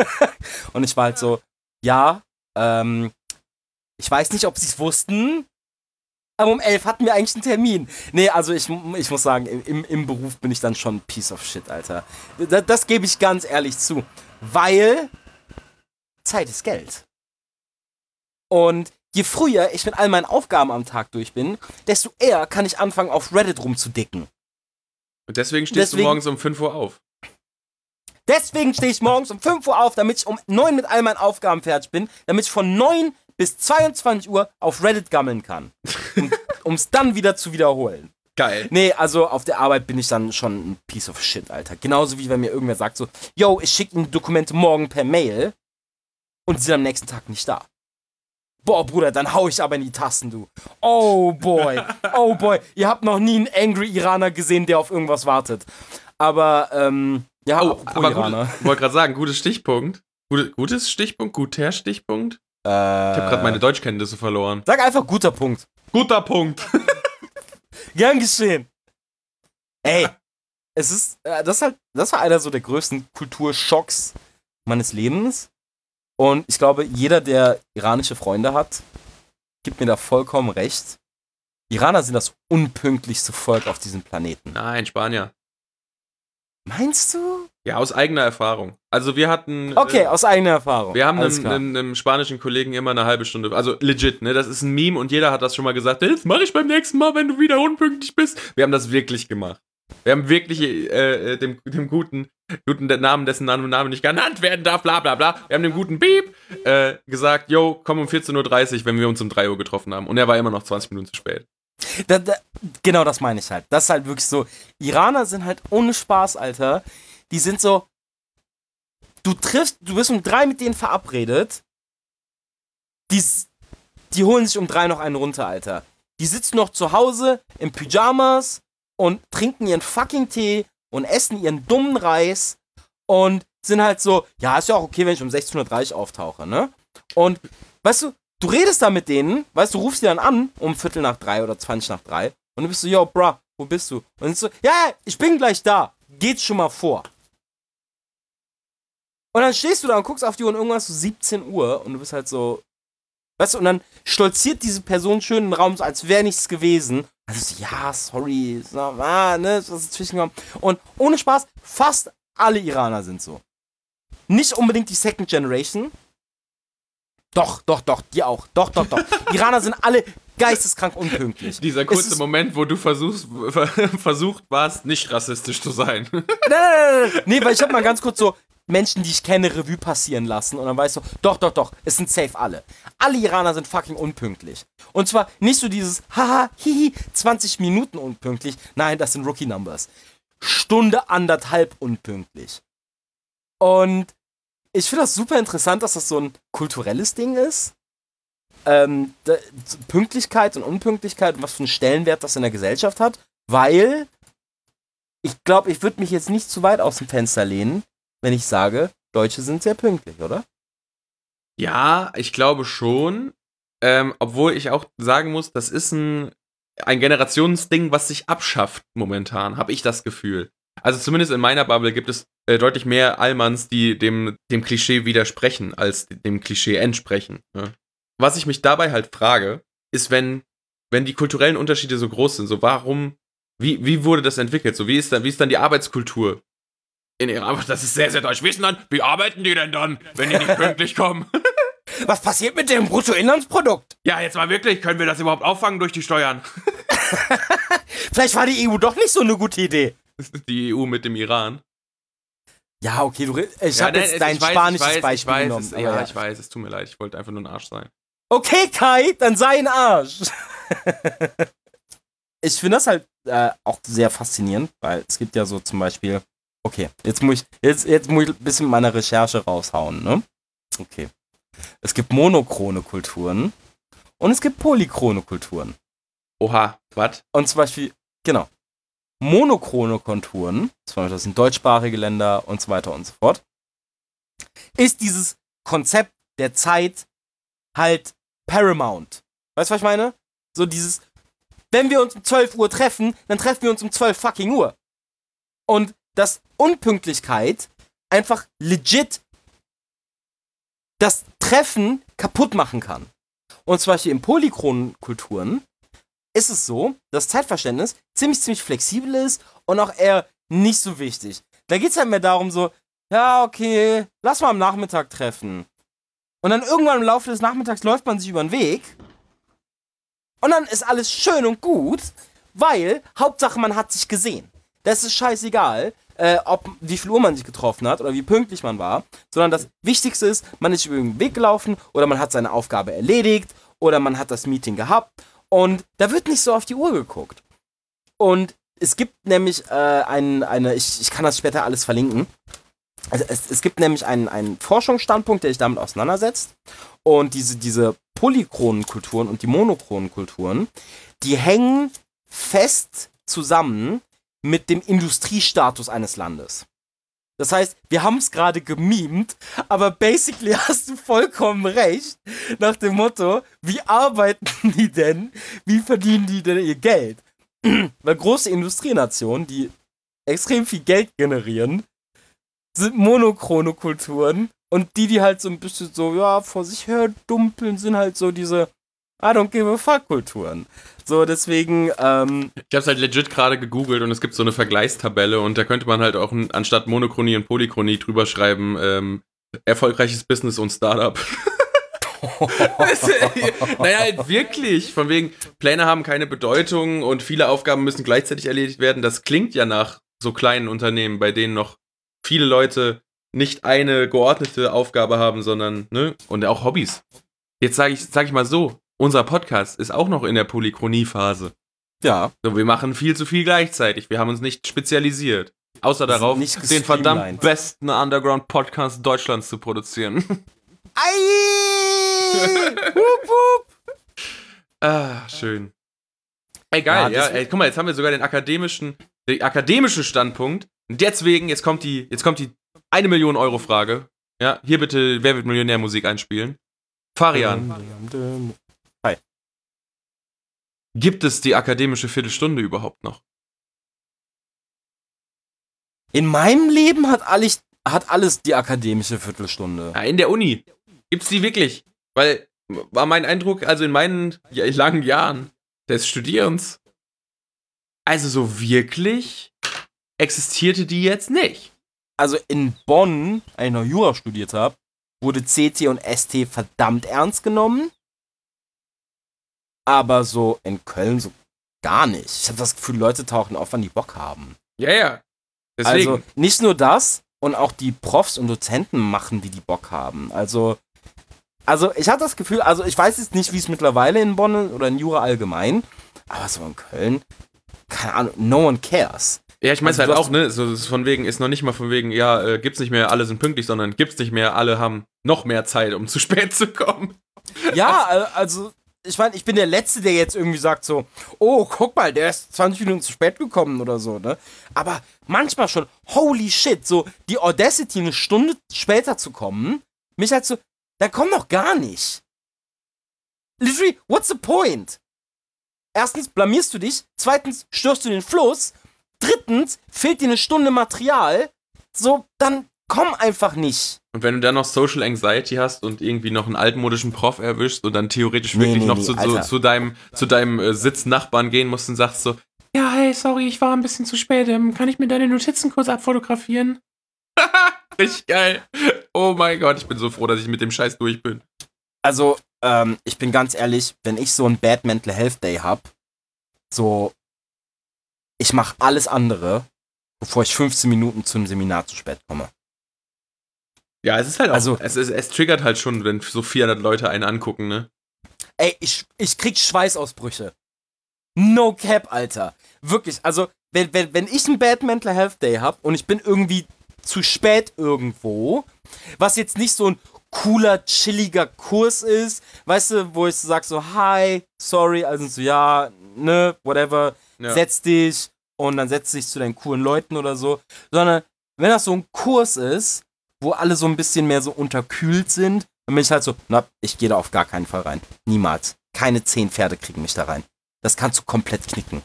und ich war halt so, ja, ähm, ich weiß nicht, ob sie es wussten, aber um 11 hatten wir eigentlich einen Termin. Nee, also ich, ich muss sagen, im, im Beruf bin ich dann schon Piece of Shit, Alter. Das, das gebe ich ganz ehrlich zu. Weil Zeit ist Geld. Und je früher ich mit all meinen Aufgaben am Tag durch bin, desto eher kann ich anfangen, auf Reddit rumzudicken. Und deswegen stehst deswegen, du morgens um 5 Uhr auf. Deswegen stehe ich morgens um 5 Uhr auf, damit ich um 9 mit all meinen Aufgaben fertig bin, damit ich von 9 bis 22 Uhr auf Reddit gammeln kann. Um es dann wieder zu wiederholen. Geil. Nee, also auf der Arbeit bin ich dann schon ein Piece of Shit, Alter. Genauso wie wenn mir irgendwer sagt so, yo, ich schicke Ihnen Dokumente morgen per Mail und sie sind am nächsten Tag nicht da. Boah, Bruder, dann hau ich aber in die Tasten, du. Oh boy, oh boy. Ihr habt noch nie einen angry Iraner gesehen, der auf irgendwas wartet. Aber, ähm, ja, oh, aber gut, wollte gerade sagen, gutes Stichpunkt. Gute, gutes Stichpunkt, guter Stichpunkt. Äh, ich habe gerade meine Deutschkenntnisse verloren. Sag einfach guter Punkt. Guter Punkt. Gern geschehen. Ey, es ist, äh, das halt, das war einer so der größten Kulturschocks meines Lebens. Und ich glaube, jeder, der iranische Freunde hat, gibt mir da vollkommen recht. Iraner sind das unpünktlichste Volk auf diesem Planeten. Nein, Spanier. Meinst du? Ja, aus eigener Erfahrung. Also wir hatten. Okay, äh, aus eigener Erfahrung. Wir haben einem, einem, einem, spanischen Kollegen immer eine halbe Stunde. Also legit, ne? Das ist ein Meme und jeder hat das schon mal gesagt. Das mache ich beim nächsten Mal, wenn du wieder unpünktlich bist. Wir haben das wirklich gemacht. Wir haben wirklich äh, äh dem, dem guten, guten Namen, dessen Name nicht genannt werden darf, bla bla bla. Wir haben dem guten Beep äh, gesagt, yo, komm um 14.30 Uhr, wenn wir uns um 3 Uhr getroffen haben. Und er war immer noch 20 Minuten zu spät. Da, da, genau das meine ich halt. Das ist halt wirklich so. Iraner sind halt ohne Spaß, Alter. Die sind so. Du triffst, du bist um drei mit denen verabredet. Die, die holen sich um drei noch einen runter, Alter. Die sitzen noch zu Hause im Pyjamas und trinken ihren fucking Tee und essen ihren dummen Reis und sind halt so, ja, ist ja auch okay, wenn ich um 16.30 Uhr auftauche, ne? Und weißt du, du redest da mit denen, weißt du, rufst die dann an um Viertel nach drei oder 20 nach drei und du bist so, yo, bruh, wo bist du? Und so, ja, ich bin gleich da, geht schon mal vor. Und dann stehst du da und guckst auf die Uhr und irgendwas so 17 Uhr und du bist halt so, weißt du, und dann stolziert diese Person schön in den Raum, so als wäre nichts gewesen. Also so, ja, sorry, so, ah, ne, was ist zwischengekommen. Und ohne Spaß, fast alle Iraner sind so. Nicht unbedingt die Second Generation. Doch, doch, doch, die auch. Doch, doch, doch. Iraner sind alle geisteskrank unpünktlich. Dieser kurze Moment, wo du versuchst, versucht warst, nicht rassistisch zu sein. Nein, nein, nein, nee, weil ich habe mal ganz kurz so Menschen, die ich kenne, Revue passieren lassen und dann weißt du, doch, doch, doch, es sind safe alle. Alle Iraner sind fucking unpünktlich. Und zwar nicht so dieses, haha, hihi, 20 Minuten unpünktlich. Nein, das sind Rookie-Numbers. Stunde anderthalb unpünktlich. Und ich finde das super interessant, dass das so ein kulturelles Ding ist. Ähm, Pünktlichkeit und Unpünktlichkeit und was für einen Stellenwert das in der Gesellschaft hat, weil ich glaube, ich würde mich jetzt nicht zu weit aus dem Fenster lehnen, wenn ich sage, Deutsche sind sehr pünktlich, oder? Ja, ich glaube schon. Ähm, obwohl ich auch sagen muss, das ist ein, ein Generationsding, was sich abschafft momentan, habe ich das Gefühl. Also zumindest in meiner Bubble gibt es äh, deutlich mehr Allmanns, die dem, dem Klischee widersprechen, als dem Klischee entsprechen. Ne? Was ich mich dabei halt frage, ist, wenn, wenn die kulturellen Unterschiede so groß sind, so warum, wie, wie wurde das entwickelt? So, wie ist dann, wie ist dann die Arbeitskultur? In ihrer Arbeit, das ist sehr, sehr deutsch. Wie ist denn dann, wie arbeiten die denn dann, wenn die nicht pünktlich kommen? Was passiert mit dem Bruttoinlandsprodukt? Ja, jetzt mal wirklich, können wir das überhaupt auffangen durch die Steuern? Vielleicht war die EU doch nicht so eine gute Idee. Die EU mit dem Iran. Ja, okay, du, ich ja, habe jetzt dein weiß, spanisches weiß, Beispiel ich weiß, genommen. Es, ja, ja, ich weiß, es tut mir leid, ich wollte einfach nur ein Arsch sein. Okay, Kai, dann sei ein Arsch. ich finde das halt äh, auch sehr faszinierend, weil es gibt ja so zum Beispiel, okay, jetzt muss ich, jetzt, jetzt muss ich ein bisschen meiner Recherche raushauen, ne? Okay. Es gibt monochrone Kulturen und es gibt polychrone Kulturen. Oha, was? Und zum Beispiel, genau, monochrone Konturen, zum Beispiel das sind deutschsprachige Länder und so weiter und so fort, ist dieses Konzept der Zeit halt paramount. Weißt du, was ich meine? So dieses, wenn wir uns um 12 Uhr treffen, dann treffen wir uns um 12 fucking Uhr. Und dass Unpünktlichkeit einfach legit das Treffen kaputt machen kann. Und zum Beispiel in polychronen Kulturen ist es so, dass Zeitverständnis ziemlich, ziemlich flexibel ist und auch eher nicht so wichtig. Da geht es halt mehr darum, so, ja, okay, lass mal am Nachmittag treffen. Und dann irgendwann im Laufe des Nachmittags läuft man sich über den Weg. Und dann ist alles schön und gut, weil Hauptsache man hat sich gesehen. Das ist scheißegal, äh, ob wie viel Uhr man sich getroffen hat oder wie pünktlich man war, sondern das Wichtigste ist, man ist über den Weg gelaufen oder man hat seine Aufgabe erledigt oder man hat das Meeting gehabt und da wird nicht so auf die Uhr geguckt. Und es gibt nämlich äh, ein, eine, ich, ich kann das später alles verlinken. Also es, es gibt nämlich einen, einen Forschungsstandpunkt, der sich damit auseinandersetzt. Und diese, diese polychronen Kulturen und die monochronen Kulturen, die hängen fest zusammen mit dem Industriestatus eines Landes. Das heißt, wir haben es gerade gemimt, aber basically hast du vollkommen recht. Nach dem Motto, wie arbeiten die denn? Wie verdienen die denn ihr Geld? Weil große Industrienationen, die extrem viel Geld generieren, sind monochrone Kulturen. Und die, die halt so ein bisschen so, ja, vor sich her dumpeln, sind halt so diese I don't give a fuck Kulturen. So, deswegen, ähm. Ich hab's halt legit gerade gegoogelt und es gibt so eine Vergleichstabelle und da könnte man halt auch anstatt Monochronie und Polychronie drüber schreiben, ähm, erfolgreiches Business und Startup. naja, halt wirklich. Von wegen, Pläne haben keine Bedeutung und viele Aufgaben müssen gleichzeitig erledigt werden. Das klingt ja nach so kleinen Unternehmen, bei denen noch viele Leute nicht eine geordnete Aufgabe haben, sondern, ne, und auch Hobbys. Jetzt sage ich, sag ich mal so, unser Podcast ist auch noch in der Polychronie-Phase. Ja. So, wir machen viel zu viel gleichzeitig. Wir haben uns nicht spezialisiert. Außer darauf, den verdammt besten Underground-Podcast Deutschlands zu produzieren. Ei! wup, wup. Ah, schön. Ey, geil, Ja, ja, ey, guck mal, jetzt haben wir sogar den akademischen, den akademischen Standpunkt. Und deswegen, jetzt kommt die, jetzt kommt die eine Million Euro Frage. Ja, hier bitte, wer wird Millionär Musik einspielen? Farian, gibt es die akademische Viertelstunde überhaupt noch? In meinem Leben hat alles, hat alles die akademische Viertelstunde. Ja, in der Uni. Gibt's die wirklich? Weil, war mein Eindruck, also in meinen langen Jahren des Studierens, also so wirklich existierte die jetzt nicht. Also in Bonn, als ich noch Jura studiert habe, wurde CT und ST verdammt ernst genommen. Aber so in Köln so gar nicht. Ich habe das Gefühl, Leute tauchen auf, wann die Bock haben. Ja, ja. Deswegen. Also nicht nur das, und auch die Profs und Dozenten machen, wie die Bock haben. Also, also ich hatte das Gefühl, also ich weiß jetzt nicht, wie es mittlerweile in Bonn oder in Jura allgemein, aber so in Köln, keine Ahnung, no one cares. Ja, ich meine Also halt du auch, ne, so von wegen, ist noch nicht mal von wegen, ja, äh, gibt's nicht mehr, alle sind pünktlich, sondern gibt's nicht mehr, alle haben noch mehr Zeit, um zu spät zu kommen. Ja, al- also ich meine, ich bin der Letzte, der jetzt irgendwie sagt so, oh, guck mal, der ist 20 Minuten zu spät gekommen oder so, ne? Aber manchmal schon, holy shit, so die Audacity eine Stunde später zu kommen, mich halt so, da komm doch gar nicht. Literally, what's the point? Erstens blamierst du dich, zweitens störst du den Fluss, drittens fehlt dir eine Stunde Material, so, dann komm einfach nicht. Und wenn du dann noch Social Anxiety hast und irgendwie noch einen altmodischen Prof erwischst und dann theoretisch Nee, wirklich nee, noch nee, zu, Alter. zu deinem, zu deinem äh, Sitznachbarn gehen musst und sagst so, ja, hey, sorry, ich war ein bisschen zu spät, ähm, kann ich mir deine Notizen kurz abfotografieren? Richtig geil. Oh mein Gott, ich bin so froh, dass ich mit dem Scheiß durch bin. Also, ähm, ich bin ganz ehrlich, wenn ich so einen Bad Mental Health Day hab, so, ich mach alles andere, bevor ich 15 Minuten zum Seminar zu spät komme. Ja, es ist halt auch, Also- es, es, es triggert halt schon, wenn so 400 Leute einen angucken, ne? Ey, ich, ich krieg Schweißausbrüche. No cap, Alter. Wirklich, also, wenn, wenn, wenn ich einen Bad Mental Health Day hab und ich bin irgendwie zu spät irgendwo, was jetzt nicht so ein cooler, chilliger Kurs ist, weißt du, wo ich so sag so, hi, sorry, also so, ja, ne, whatever, Ja. setz dich und dann setz dich zu deinen coolen Leuten oder so, sondern wenn das so ein Kurs ist, wo alle so ein bisschen mehr so unterkühlt sind, dann bin ich halt so, na, ich gehe da auf gar keinen Fall rein. Niemals. Keine zehn Pferde kriegen mich da rein. Das kannst du komplett knicken.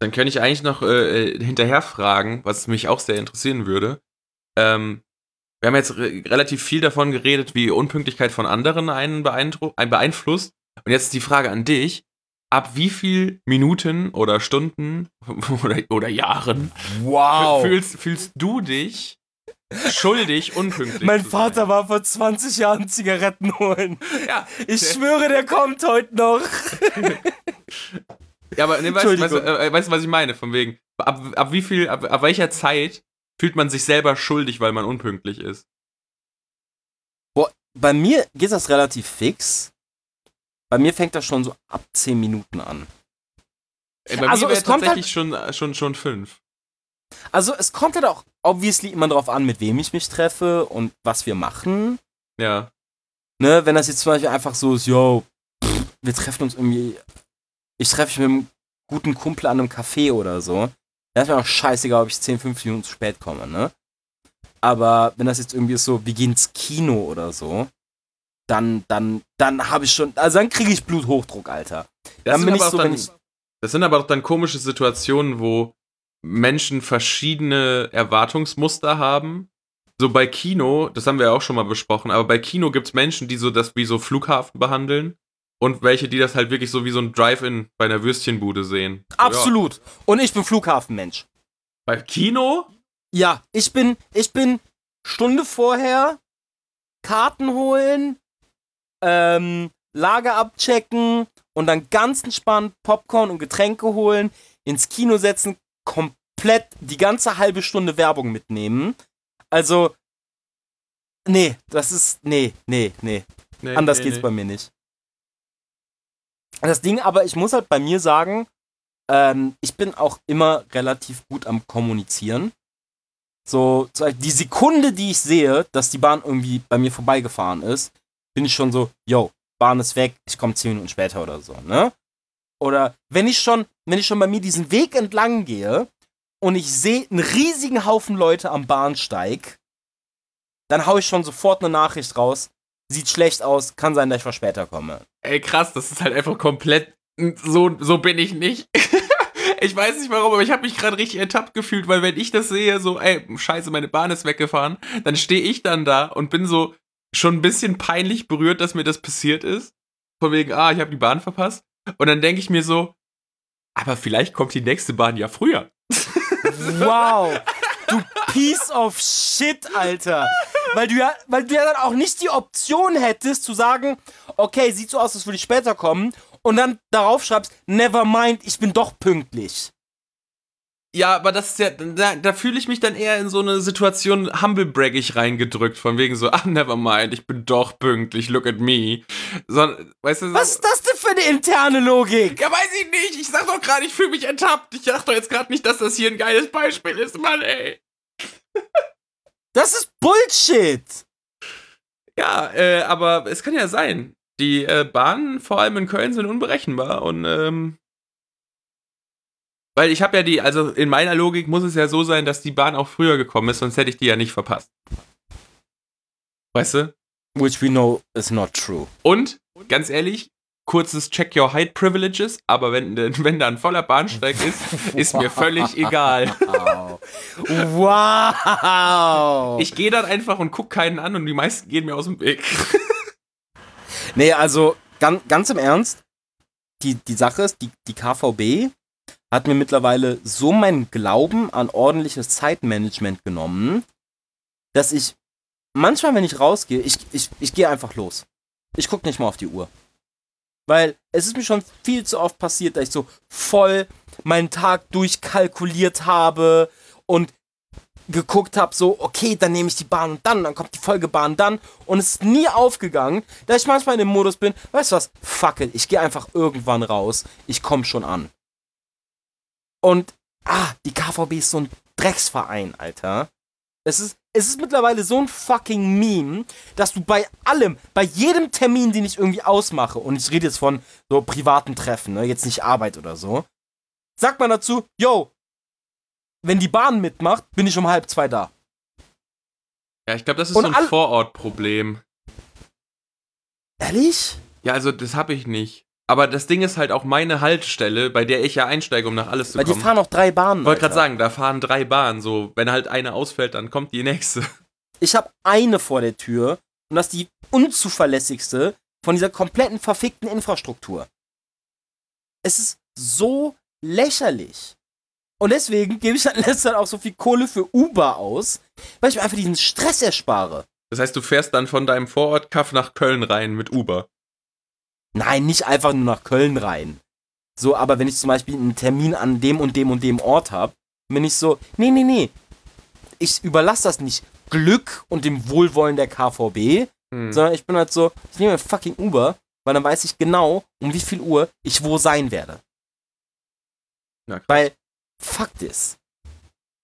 Dann könnte ich eigentlich noch äh, hinterher fragen, was mich auch sehr interessieren würde. Ähm, wir haben jetzt re relativ viel davon geredet, wie Unpünktlichkeit von anderen einen, einen beeinflusst. Und jetzt ist die Frage an dich. Ab wie viel Minuten oder Stunden oder, oder Jahren Wow. fühlst, fühlst du dich schuldig, unpünktlich Mein Vater sein? war vor 20 Jahren Zigaretten holen. Ja, Ich schwöre, der kommt heute noch. Ja, aber ne, weißt, weißt, äh, weißt du, was ich meine? Von wegen, ab, ab wie viel, ab, ab welcher Zeit fühlt man sich selber schuldig, weil man unpünktlich ist? Bei mir geht das relativ fix. Bei mir fängt das schon so ab 10 Minuten an. Ey, bei Also, mir wäre es kommt tatsächlich schon, äh, schon, schon fünf. Also es kommt halt auch obviously immer drauf an, mit wem ich mich treffe und was wir machen. Ja. Ne, wenn das jetzt zum Beispiel einfach so ist, yo, pff, wir treffen uns irgendwie, ich treffe mich mit einem guten Kumpel an einem Café oder so, dann ist mir auch scheißegal, ob ich 10, 15 Minuten zu spät komme, ne? Aber wenn das jetzt irgendwie ist so, wir gehen ins Kino oder so, dann, dann, dann habe ich schon, also dann kriege ich Bluthochdruck, Alter. Das Dann sind, bin aber ich so, dann, ich- das sind aber auch dann komische Situationen, wo Menschen verschiedene Erwartungsmuster haben. So bei Kino, das haben wir ja auch schon mal besprochen, aber bei Kino gibt es Menschen, die so das wie so Flughafen behandeln und welche, die das halt wirklich so wie so ein Drive-In bei einer Würstchenbude sehen. So, Ja. Absolut. Und ich bin Flughafenmensch. Bei Kino? Ja, ich bin, ich bin Stunde vorher Karten holen, ähm, Lager abchecken und dann ganz entspannt Popcorn und Getränke holen, ins Kino setzen, komplett die ganze halbe Stunde Werbung mitnehmen. Also, nee, das ist, nee, nee, nee. Nee, Anders nee, geht's nee. bei mir nicht. Das Ding, aber ich muss halt bei mir sagen, ähm, ich bin auch immer relativ gut am Kommunizieren. So, die Sekunde, die ich sehe, dass die Bahn irgendwie bei mir vorbeigefahren ist, bin ich schon so, yo, Bahn ist weg, ich komme zehn Minuten später oder so, ne? Oder wenn ich schon, wenn ich schon bei mir diesen Weg entlang gehe und ich sehe einen riesigen Haufen Leute am Bahnsteig, dann haue ich schon sofort eine Nachricht raus. Sieht schlecht aus, kann sein, dass ich mal später komme. Ey, krass, das ist halt einfach komplett. So, so bin ich nicht. ich weiß nicht warum, aber ich habe mich gerade richtig ertappt gefühlt, weil wenn ich das sehe, so, ey, scheiße, meine Bahn ist weggefahren, dann stehe ich dann da und bin so schon ein bisschen peinlich berührt, dass mir das passiert ist. Von wegen, ah, ich habe die Bahn verpasst. Und dann denke ich mir so, aber vielleicht kommt die nächste Bahn ja früher. Wow. Du Piece of Shit, Alter. Weil du, ja, weil du ja dann auch nicht die Option hättest zu sagen, okay, sieht so aus, als würde ich später kommen. Und dann darauf schreibst, never mind, ich bin doch pünktlich. Ja, aber das ist ja, da, da fühle ich mich dann eher in so eine Situation humblebraggig reingedrückt, von wegen so, ach, never mind, ich bin doch pünktlich, look at me. So, weißt du, so, Was ist das denn für eine interne Logik? Ja, weiß ich nicht. Ich sag doch gerade, ich fühle mich ertappt. Ich dachte doch jetzt gerade nicht, dass das hier ein geiles Beispiel ist, Mann, ey. Das ist Bullshit. Ja, äh, aber es kann ja sein. Die äh, Bahnen, vor allem in Köln, sind unberechenbar und ähm, weil ich habe ja die, also in meiner Logik muss es ja so sein, dass die Bahn auch früher gekommen ist, sonst hätte ich die ja nicht verpasst. Weißt du? Which we know is not true. Und, ganz ehrlich, kurzes Check Your Height Privileges, aber wenn, wenn da ein voller Bahnsteig ist, ist mir völlig egal. Wow. Ich gehe dann einfach und guck keinen an und die meisten gehen mir aus dem Weg. Nee, also ganz, ganz im Ernst, die, die Sache ist, die, die KVB hat mir mittlerweile so meinen Glauben an ordentliches Zeitmanagement genommen, dass ich manchmal, wenn ich rausgehe, ich, ich, ich gehe einfach los. Ich gucke nicht mal auf die Uhr. Weil es ist mir schon viel zu oft passiert, dass ich so voll meinen Tag durchkalkuliert habe und geguckt habe, so, okay, dann nehme ich die Bahn und dann, dann kommt die Folgebahn dann und es ist nie aufgegangen, dass ich manchmal in dem Modus bin, weißt du was, fuck it, ich gehe einfach irgendwann raus, ich komme schon an. Und, ah, die KVB ist so ein Drecksverein, Alter. Es ist, es ist mittlerweile so ein fucking Meme, dass du bei allem, bei jedem Termin, den ich irgendwie ausmache, und ich rede jetzt von so privaten Treffen, ne, jetzt nicht Arbeit oder so, sagt man dazu, yo, wenn die Bahn mitmacht, bin ich um halb zwei da. Ja, ich glaube, das ist Und so ein Vorortproblem. Ehrlich? Ja, also das habe ich nicht. Aber das Ding ist halt auch meine Haltestelle, bei der ich ja einsteige, um nach alles zu Weil die kommen. fahren auch drei Bahnen. Ich wollte gerade sagen, da fahren drei Bahnen. So, wenn halt eine ausfällt, dann kommt die nächste. Ich habe eine vor der Tür und das ist die unzuverlässigste von dieser kompletten verfickten Infrastruktur. Es ist so lächerlich. Und deswegen gebe ich dann letzter auch so viel Kohle für Uber aus, weil ich mir einfach diesen Stress erspare. Das heißt, du fährst dann von deinem Vorortkaff nach Köln rein mit Uber. Nein, nicht einfach nur nach Köln rein. So, aber wenn ich zum Beispiel einen Termin an dem und dem und dem Ort habe, bin ich so, nee, nee, nee. Ich überlasse das nicht Glück und dem Wohlwollen der KVB, Hm. sondern ich bin halt so, ich nehme fucking Uber, weil dann weiß ich genau, um wie viel Uhr ich wo sein werde. Krass. Weil, fuck this.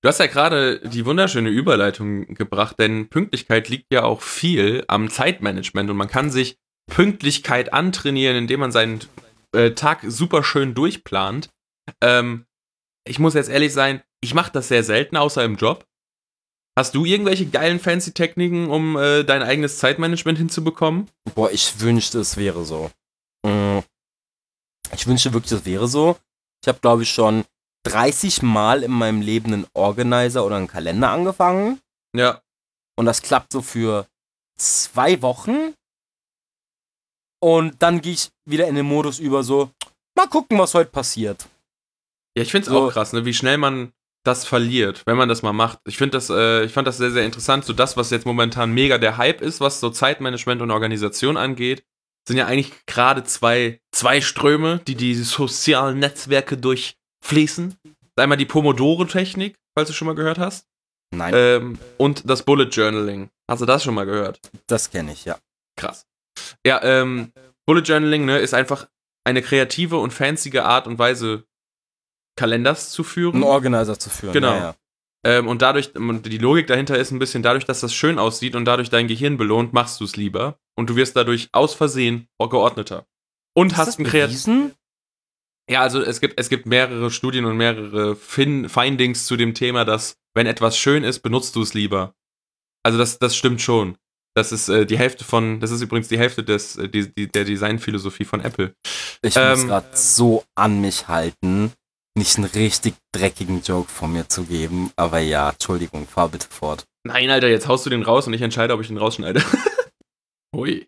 Du hast ja gerade die wunderschöne Überleitung gebracht, denn Pünktlichkeit liegt ja auch viel am Zeitmanagement und man kann sich Pünktlichkeit antrainieren, indem man seinen äh, Tag super schön durchplant. Ähm, ich muss jetzt ehrlich sein, ich mache das sehr selten, außer im Job. Hast du irgendwelche geilen fancy Techniken, um äh, dein eigenes Zeitmanagement hinzubekommen? Boah, ich wünschte, es wäre so. Mm. Ich wünschte wirklich, es wäre so. Ich habe, glaube ich, schon 30 Mal in meinem Leben einen Organizer oder einen Kalender angefangen. Ja, Und das klappt so für zwei Wochen. Und dann gehe ich wieder in den Modus über, so, mal gucken, was heute passiert. Ja, ich finde es So. auch krass, ne, wie schnell man das verliert, wenn man das mal macht. Ich finde das, äh, ich fand das sehr, sehr interessant. So das, was jetzt momentan mega der Hype ist, was so Zeitmanagement und Organisation angeht, sind ja eigentlich gerade zwei, zwei Ströme, die die sozialen Netzwerke durchfließen. Einmal die Pomodoro-Technik, falls du schon mal gehört hast, Nein, ähm, und das Bullet Journaling. Hast du das schon mal gehört? das kenne ich, ja. Krass. Ja, ähm, Bullet Journaling, ne, ist einfach eine kreative und fancy Art und Weise, Kalenders zu führen. Einen Organizer zu führen. Genau. Ja, ja. Ähm, und dadurch, und die Logik dahinter ist ein bisschen dadurch, dass das schön aussieht und dadurch dein Gehirn belohnt, machst du es lieber. Und du wirst dadurch aus Versehen geordneter. Und Ist hast ein Kreativ. bewiesen? Ja, also es gibt, es gibt mehrere Studien und mehrere fin Findings zu dem Thema, dass wenn etwas schön ist, benutzt du es lieber. Also das, das stimmt schon. Das ist äh, die Hälfte von, das ist übrigens die Hälfte des, äh, die, die, der Designphilosophie von Apple. Ich Ähm, muss gerade so an mich halten, nicht einen richtig dreckigen Joke von mir zu geben. Aber ja, Entschuldigung, fahr bitte fort. Nein, Alter, jetzt haust du den raus und ich entscheide, ob ich den rausschneide. Hui.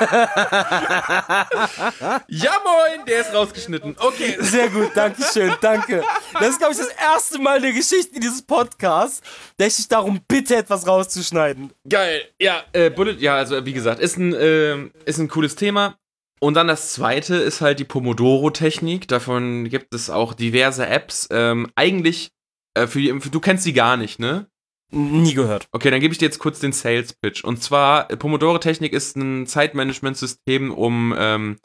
ja, moin, der ist rausgeschnitten. Okay. Sehr gut, danke schön, danke. Das ist, glaube ich, das erste Mal in der Geschichte dieses Podcasts, dass ich dich darum bitte, etwas rauszuschneiden. Geil. Ja, äh, Bullet, ja, also wie gesagt, ist ein, äh, ist ein cooles Thema. Und dann das zweite ist halt die Pomodoro-Technik. Davon gibt es auch diverse Apps. Ähm, eigentlich, äh, für, für, du kennst sie gar nicht, ne? Nie gehört. Okay, dann gebe ich dir jetzt kurz den Sales Pitch. Und zwar, Pomodoro-Technik ist ein Zeitmanagement-System, um ähm,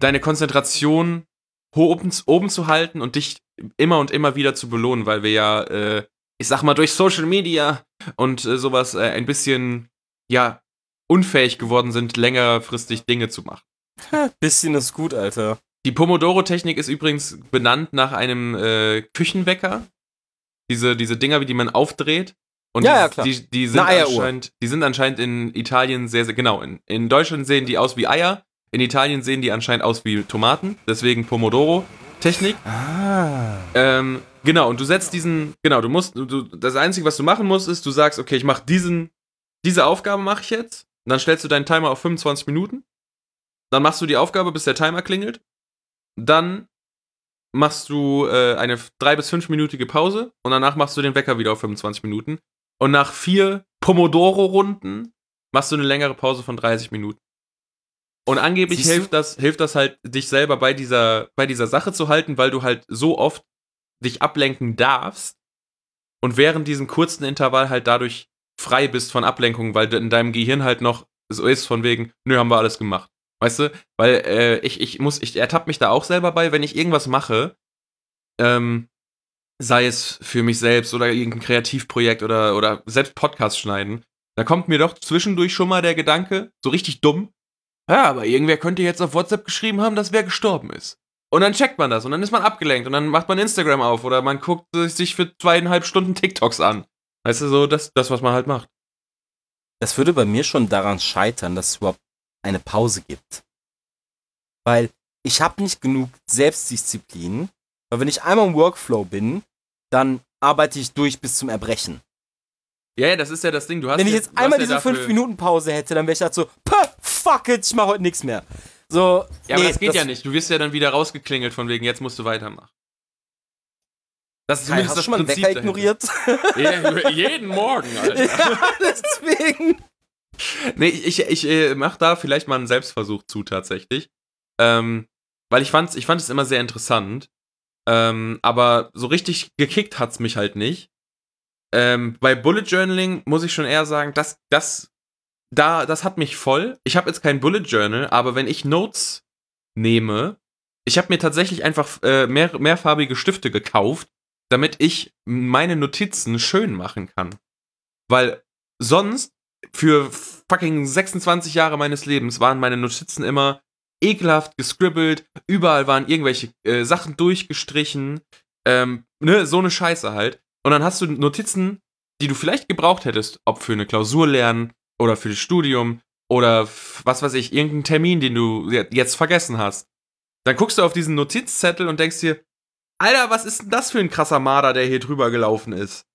deine Konzentration oben, oben zu halten und dich immer und immer wieder zu belohnen, weil wir ja, äh, ich sag mal, durch Social Media und äh, sowas äh, ein bisschen, ja, unfähig geworden sind, längerfristig Dinge zu machen. Bisschen ist gut, Alter. Die Pomodoro-Technik ist übrigens benannt nach einem äh, Küchenwecker. Diese, diese Dinger, wie die man aufdreht. Und Ja, die, ja, klar. Die, die, sind anscheinend, die sind anscheinend in Italien sehr, sehr, genau. In, in Deutschland sehen die aus wie Eier. In Italien sehen die anscheinend aus wie Tomaten. Deswegen Pomodoro-Technik. Ah. Ähm, genau, und du setzt diesen, genau, du musst, du, das Einzige, was du machen musst, ist, du sagst, okay, ich mache diesen, diese Aufgabe mache ich jetzt. Und dann stellst du deinen Timer auf 25 Minuten. Dann machst du die Aufgabe, bis der Timer klingelt. Dann machst du äh, eine 3- bis 5-minütige Pause und danach machst du den Wecker wieder auf 25 Minuten. Und nach vier Pomodoro-Runden machst du eine längere Pause von 30 Minuten. Und angeblich hilft das, hilft das halt, dich selber bei dieser, bei dieser Sache zu halten, weil du halt so oft dich ablenken darfst und während diesem kurzen Intervall halt dadurch frei bist von Ablenkung, weil in deinem Gehirn halt noch so ist von wegen, nö, haben wir alles gemacht. Weißt du? Weil äh, ich, ich muss, ich ertappe mich da auch selber bei, wenn ich irgendwas mache, ähm, sei es für mich selbst oder irgendein Kreativprojekt oder, oder selbst Podcast schneiden, da kommt mir doch zwischendurch schon mal der Gedanke, so richtig dumm, ja, aber irgendwer könnte jetzt auf WhatsApp geschrieben haben, dass wer gestorben ist. Und dann checkt man das und dann ist man abgelenkt und dann macht man Instagram auf oder man guckt sich für zweieinhalb Stunden TikToks an. Weißt du, so das, das was man halt macht. Das würde bei mir schon daran scheitern, dass es überhaupt eine Pause gibt. Weil ich habe nicht genug Selbstdisziplin, weil wenn ich einmal im Workflow bin, dann arbeite ich durch bis zum Erbrechen. Ja, ja, das ist ja das Ding. Du hast Wenn ich jetzt hast einmal diese dafür- 5-Minuten-Pause hätte, dann wäre ich halt so, "Puh, fuck it, ich mache heute nichts mehr. So, Ja, aber nee, das geht ja nicht. Du wirst ja dann wieder rausgeklingelt von wegen, jetzt musst du weitermachen. Das ist Kai, zumindest hast du das schon mal einen Prinzip Wecker dahinter. ignoriert? Ja, jeden Morgen, Alter. ja, deswegen. Nee, ich, ich äh, mach da vielleicht mal einen Selbstversuch zu tatsächlich. Ähm, weil ich fand's, ich fand es immer sehr interessant. Ähm, aber so richtig gekickt hat's mich halt nicht. Ähm, bei Bullet Journaling muss ich schon eher sagen, das, das, da, das hat mich voll. Ich habe jetzt kein Bullet Journal, aber wenn ich Notes nehme, ich habe mir tatsächlich einfach äh, mehr, mehrfarbige Stifte gekauft, damit ich meine Notizen schön machen kann. Weil sonst für fucking 26 Jahre meines Lebens waren meine Notizen immer ekelhaft gescribbelt, überall waren irgendwelche äh, Sachen durchgestrichen, ähm, ne, so eine Scheiße halt. Und dann hast du Notizen, die du vielleicht gebraucht hättest, ob für eine Klausur lernen oder für das Studium oder was weiß ich, irgendeinen Termin, den du je- jetzt vergessen hast. Dann guckst du auf diesen Notizzettel und denkst dir, Alter, was ist denn das für ein krasser Marder, der hier drüber gelaufen ist?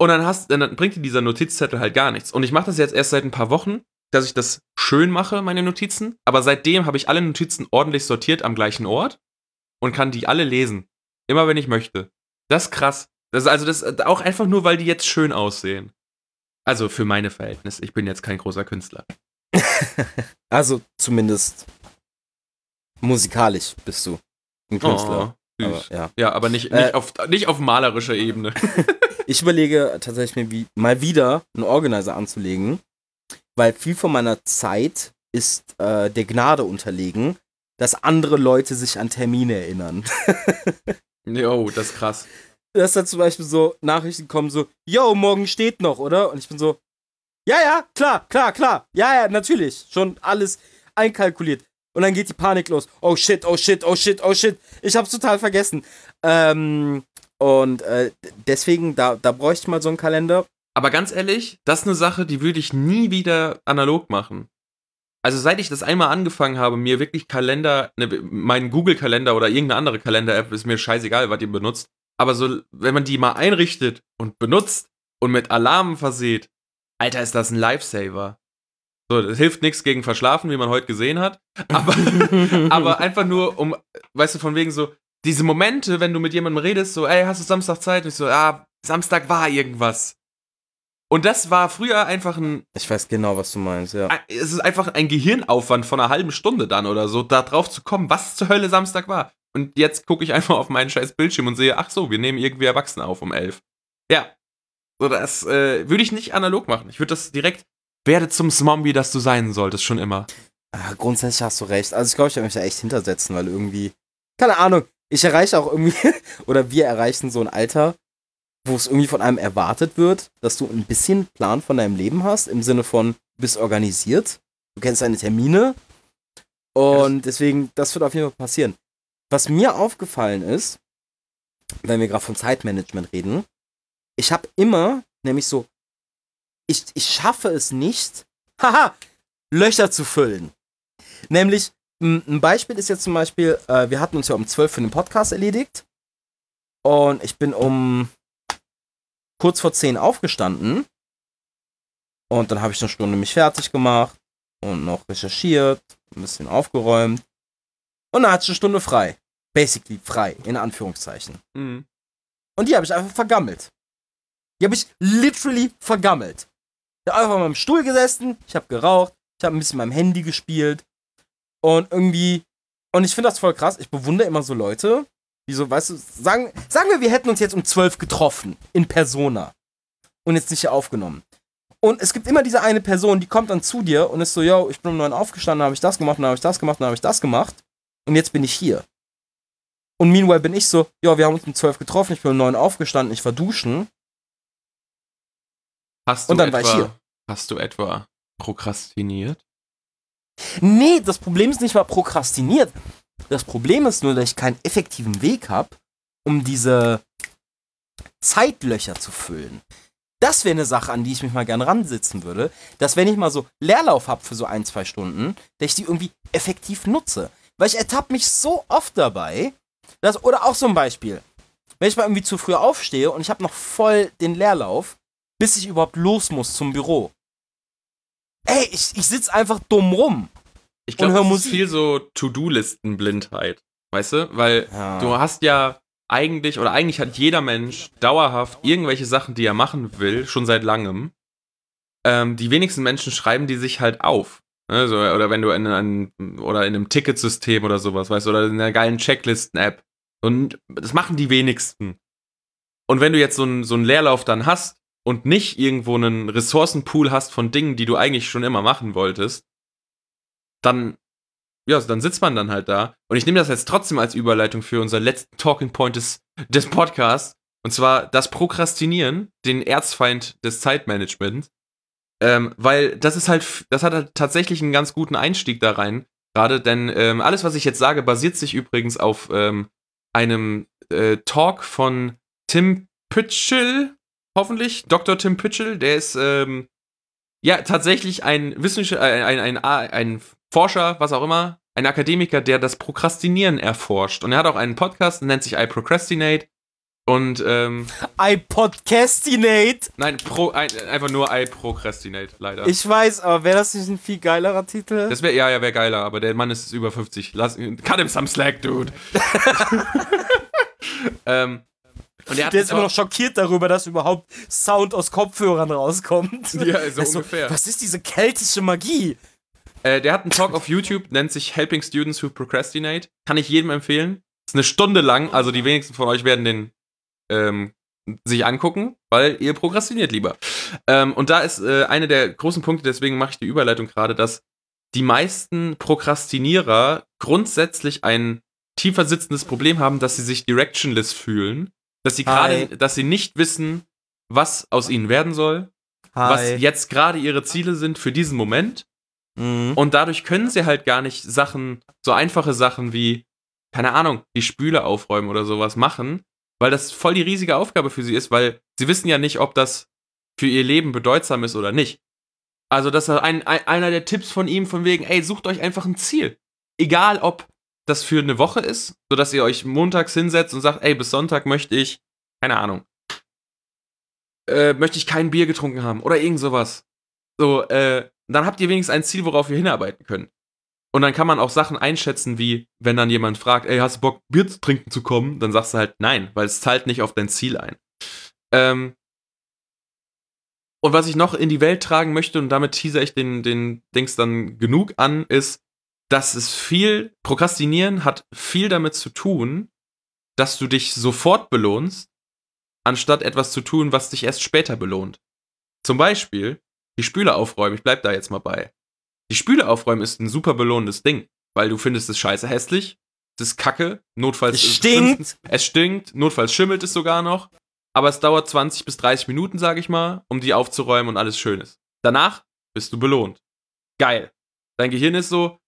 Und dann hast, dann bringt dir dieser Notizzettel halt gar nichts. Und ich mache das jetzt erst seit ein paar Wochen, dass ich das schön mache, meine Notizen. Aber seitdem habe ich alle Notizen ordentlich sortiert am gleichen Ort und kann die alle lesen. Immer wenn ich möchte. Das ist krass. Das ist also das ist auch einfach nur, weil die jetzt schön aussehen. Also für meine Verhältnisse. Ich bin jetzt kein großer Künstler. Also zumindest musikalisch bist du ein Künstler. Oh, aber, ja. ja, aber nicht, Äh, nicht, auf, nicht auf malerischer Ebene. Ich überlege tatsächlich mir wie, mal wieder einen Organizer anzulegen, weil viel von meiner Zeit ist äh, der Gnade unterlegen, dass andere Leute sich an Termine erinnern. Jo, das ist krass. dass da zum Beispiel so Nachrichten kommen, so, yo, morgen steht noch, oder? Und ich bin so, ja, ja, klar, klar, klar, ja, ja, natürlich, schon alles einkalkuliert. Und dann geht die Panik los. Oh shit, oh shit, oh shit, oh shit. Ich hab's total vergessen. Ähm, und äh, deswegen, da, da bräuchte ich mal so einen Kalender. Aber ganz ehrlich, das ist eine Sache, die würde ich nie wieder analog machen. Also seit ich das einmal angefangen habe, mir wirklich Kalender, ne, mein Google-Kalender oder irgendeine andere Kalender-App, ist mir scheißegal, was ihr benutzt. Aber so, wenn man die mal einrichtet und benutzt und mit Alarmen verseht, Alter, ist das ein Lifesaver. So, das hilft nichts gegen Verschlafen, wie man heute gesehen hat. Aber, aber einfach nur, um, weißt du, von wegen so, diese Momente, wenn du mit jemandem redest, so, ey, hast du Samstag Zeit? Und ich so, ah, Samstag war irgendwas. Und das war früher einfach ein. Ich weiß genau, was du meinst, ja. Es ist einfach ein Gehirnaufwand von einer halben Stunde dann oder so, da drauf zu kommen, was zur Hölle Samstag war. Und jetzt gucke ich einfach auf meinen scheiß Bildschirm und sehe, ach so, wir nehmen irgendwie Erwachsene auf um elf. Ja. So, das äh, würde ich nicht analog machen. Ich würde das direkt, werde zum Zombie, das du sein solltest, schon immer. Ah, grundsätzlich hast du recht. Also ich glaube, ich werde mich da echt hintersetzen, weil irgendwie, keine Ahnung, ich erreiche auch irgendwie, oder wir erreichen so ein Alter, wo es irgendwie von einem erwartet wird, dass du ein bisschen Plan von deinem Leben hast, im Sinne von, du bist organisiert, du kennst deine Termine. Und deswegen, das wird auf jeden Fall passieren. Was mir aufgefallen ist, wenn wir gerade von Zeitmanagement reden, ich habe immer, nämlich so, ich, ich schaffe es nicht, haha, Löcher zu füllen. Nämlich, ein Beispiel ist jetzt zum Beispiel, äh, wir hatten uns ja um 12 für den Podcast erledigt. Und ich bin um kurz vor 10 aufgestanden. Und dann habe ich eine Stunde mich fertig gemacht und noch recherchiert, ein bisschen aufgeräumt. Und dann hatte ich eine Stunde frei. Basically frei, in Anführungszeichen. Mhm. Und die habe ich einfach vergammelt. Die habe ich literally vergammelt. Ich habe einfach auf meinem Stuhl gesessen, ich habe geraucht, ich habe ein bisschen mit meinem Handy gespielt. Und irgendwie, und ich finde das voll krass, ich bewundere immer so Leute, die so, weißt du, sagen, sagen wir, wir hätten uns jetzt um zwölf getroffen, in Persona. Und jetzt nicht hier aufgenommen. Und es gibt immer diese eine Person, die kommt dann zu dir und ist so, yo, ich bin um neun aufgestanden, habe ich das gemacht, dann habe ich das gemacht, dann habe ich das gemacht. Und jetzt bin ich hier. Und meanwhile bin ich so, ja, wir haben uns um zwölf getroffen, ich bin um neun aufgestanden, ich war duschen. Hast du und dann etwa, war ich hier. Hast du etwa prokrastiniert? Nee, das Problem ist nicht mal prokrastiniert. Das Problem ist nur, dass ich keinen effektiven Weg habe, um diese Zeitlöcher zu füllen. Das wäre eine Sache, an die ich mich mal gern ransitzen würde, dass wenn ich mal so Leerlauf habe für so ein, zwei Stunden, dass ich die irgendwie effektiv nutze. Weil ich ertappe mich so oft dabei, dass, oder auch ein Beispiel, wenn ich mal irgendwie zu früh aufstehe und ich habe noch voll den Leerlauf, bis ich überhaupt los muss zum Büro. Ey, ich, ich sitze einfach dumm rum. Ich glaube, das ist viel so To-Do-Listen-Blindheit. Weißt du? Weil ja. du hast ja eigentlich, oder eigentlich hat jeder Mensch dauerhaft irgendwelche Sachen, die er machen will, schon seit langem. Ähm, die wenigsten Menschen schreiben die sich halt auf. Ne? So, oder wenn du in einem, oder in einem Ticketsystem oder sowas, weißt du, oder in einer geilen Checklisten-App. Und das machen die wenigsten. Und wenn du jetzt so einen so einen Leerlauf dann hast und nicht irgendwo einen Ressourcenpool hast von Dingen, die du eigentlich schon immer machen wolltest, dann, ja, dann sitzt man dann halt da. Und ich nehme das jetzt trotzdem als Überleitung für unser letzten Talking Point des, des Podcasts. Und zwar das Prokrastinieren, den Erzfeind des Zeitmanagements. Ähm, weil das ist halt, das hat halt tatsächlich einen ganz guten Einstieg da rein. Gerade, denn ähm, alles, was ich jetzt sage, basiert sich übrigens auf ähm, einem äh, Talk von Tim Pütschel, hoffentlich, Dr. Tim Pütschel, der ist ähm, ja tatsächlich ein Wissenschaftler, äh, ein, ein, ein, ein Forscher, was auch immer, ein Akademiker, der das Prokrastinieren erforscht. Und er hat auch einen Podcast, nennt sich I Procrastinate. Und, ähm. I Podcastinate? Nein, pro, ein, einfach nur I Procrastinate, leider. Ich weiß, aber wäre das nicht ein viel geilerer Titel? Das wäre, ja, ja, wäre geiler, aber der Mann ist über 50. Lass, cut him some slack, dude. ähm, und der, der ist immer noch schockiert darüber, dass überhaupt Sound aus Kopfhörern rauskommt. Ja, so ungefähr. So, was ist diese keltische Magie? Äh, der hat einen Talk auf YouTube, nennt sich Helping Students Who Procrastinate. Kann ich jedem empfehlen. Ist eine Stunde lang, also die wenigsten von euch werden den ähm, sich angucken, weil ihr prokrastiniert lieber. Ähm, und da ist äh, einer der großen Punkte, deswegen mache ich die Überleitung gerade, dass die meisten Prokrastinierer grundsätzlich ein tiefer sitzendes Problem haben, dass sie sich directionless fühlen, dass sie gerade, dass sie nicht wissen, was aus ihnen werden soll, Hi. was jetzt gerade ihre Ziele sind für diesen Moment Mhm. Und dadurch können sie halt gar nicht Sachen, so einfache Sachen wie, keine Ahnung, die Spüle aufräumen oder sowas machen, weil das voll die riesige Aufgabe für sie ist, weil sie wissen ja nicht, ob das für ihr Leben bedeutsam ist oder nicht. Also, das ist ein, ein, einer der Tipps von ihm, von wegen, ey, sucht euch einfach ein Ziel. Egal, ob das für eine Woche ist, sodass ihr euch montags hinsetzt und sagt, ey, bis Sonntag möchte ich, keine Ahnung, äh, möchte ich kein Bier getrunken haben oder irgend sowas. So, äh, dann habt ihr wenigstens ein Ziel, worauf ihr hinarbeiten könnt. Und dann kann man auch Sachen einschätzen, wie wenn dann jemand fragt, ey, hast du Bock, Bier zu trinken zu kommen? Dann sagst du halt nein, weil es zahlt nicht auf dein Ziel ein. Ähm, und was ich noch in die Welt tragen möchte, und damit teaser ich den, den Dings dann genug an, ist, dass es viel, Prokrastinieren hat viel damit zu tun, dass du dich sofort belohnst, anstatt etwas zu tun, was dich erst später belohnt. Zum Beispiel die Spüle aufräumen, ich bleib da jetzt mal bei. Die Spüle aufräumen ist ein super belohnendes Ding, weil du findest es scheiße hässlich, es ist kacke, notfalls Es stinkt. es stinkt, notfalls schimmelt es sogar noch, aber es dauert 20 bis 30 Minuten, sag ich mal, um die aufzuräumen und alles schön ist. Danach bist du belohnt. Geil. Dein Gehirn ist so,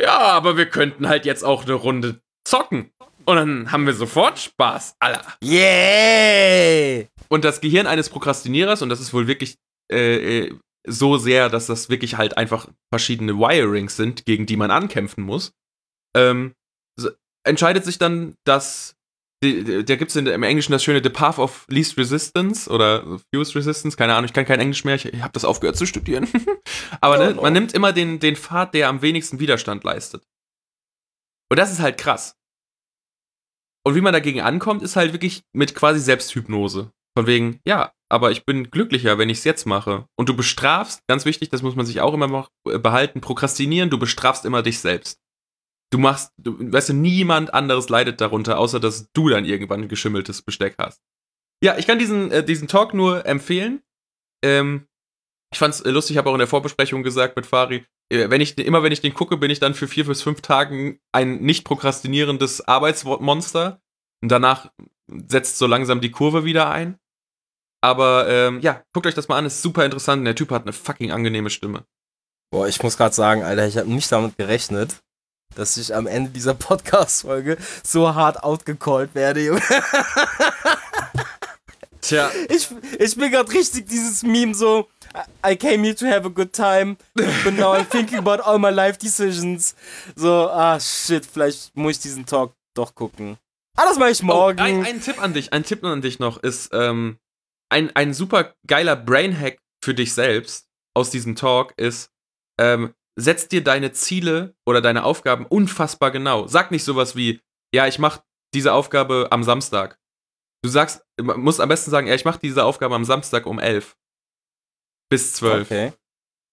ja, aber wir könnten halt jetzt auch eine Runde zocken. Und dann haben wir sofort Spaß, Alter. Yeah! Und das Gehirn eines Prokrastinierers, und das ist wohl wirklich äh, äh, so sehr, dass das wirklich halt einfach verschiedene Wirings sind, gegen die man ankämpfen muss, ähm, so, entscheidet sich dann, dass da gibt es im Englischen das schöne The Path of Least Resistance oder Fewest Resistance, keine Ahnung, ich kann kein Englisch mehr, ich, ich habe das aufgehört zu studieren. Aber Oh ne, man nimmt immer den, den Pfad, der am wenigsten Widerstand leistet. Und das ist halt krass. Und wie man dagegen ankommt, ist halt wirklich mit quasi Selbsthypnose. Von wegen, ja, aber ich bin glücklicher, wenn ich es jetzt mache. Und du bestrafst, ganz wichtig, das muss man sich auch immer äh, behalten, prokrastinieren, du bestrafst immer dich selbst. Du machst, du, weißt du, niemand anderes leidet darunter, außer dass du dann irgendwann geschimmeltes Besteck hast. Ja, ich kann diesen, äh, diesen Talk nur empfehlen. Ähm, ich fand's äh, lustig, ich habe auch in der Vorbesprechung gesagt mit Fari, äh, wenn ich, immer wenn ich den gucke, bin ich dann für vier bis fünf Tagen ein nicht prokrastinierendes Arbeitsmonster. Und danach setzt so langsam die Kurve wieder ein. Aber ähm, ja, guckt euch das mal an, ist super interessant. Und der Typ hat eine fucking angenehme Stimme. Boah, ich muss gerade sagen, Alter, ich habe nicht damit gerechnet, dass ich am Ende dieser Podcast-Folge so hart outgecallt werde, Junge. Tja. Ich, ich bin gerade richtig dieses Meme so, I came here to have a good time, but now I'm thinking about all my life decisions. So, ah shit, vielleicht muss ich diesen Talk doch gucken. Ah, das mache ich Oh, morgen. ein, ein Tipp an dich, ein Tipp an dich noch ist ähm, ein, ein super geiler Brainhack für dich selbst aus diesem Talk ist, ähm, setz dir deine Ziele oder deine Aufgaben unfassbar genau. Sag nicht sowas wie, ja, ich mache diese Aufgabe am Samstag. Du sagst, man muss am besten sagen, ja, ich mache diese Aufgabe am Samstag um 11 bis 12. Okay.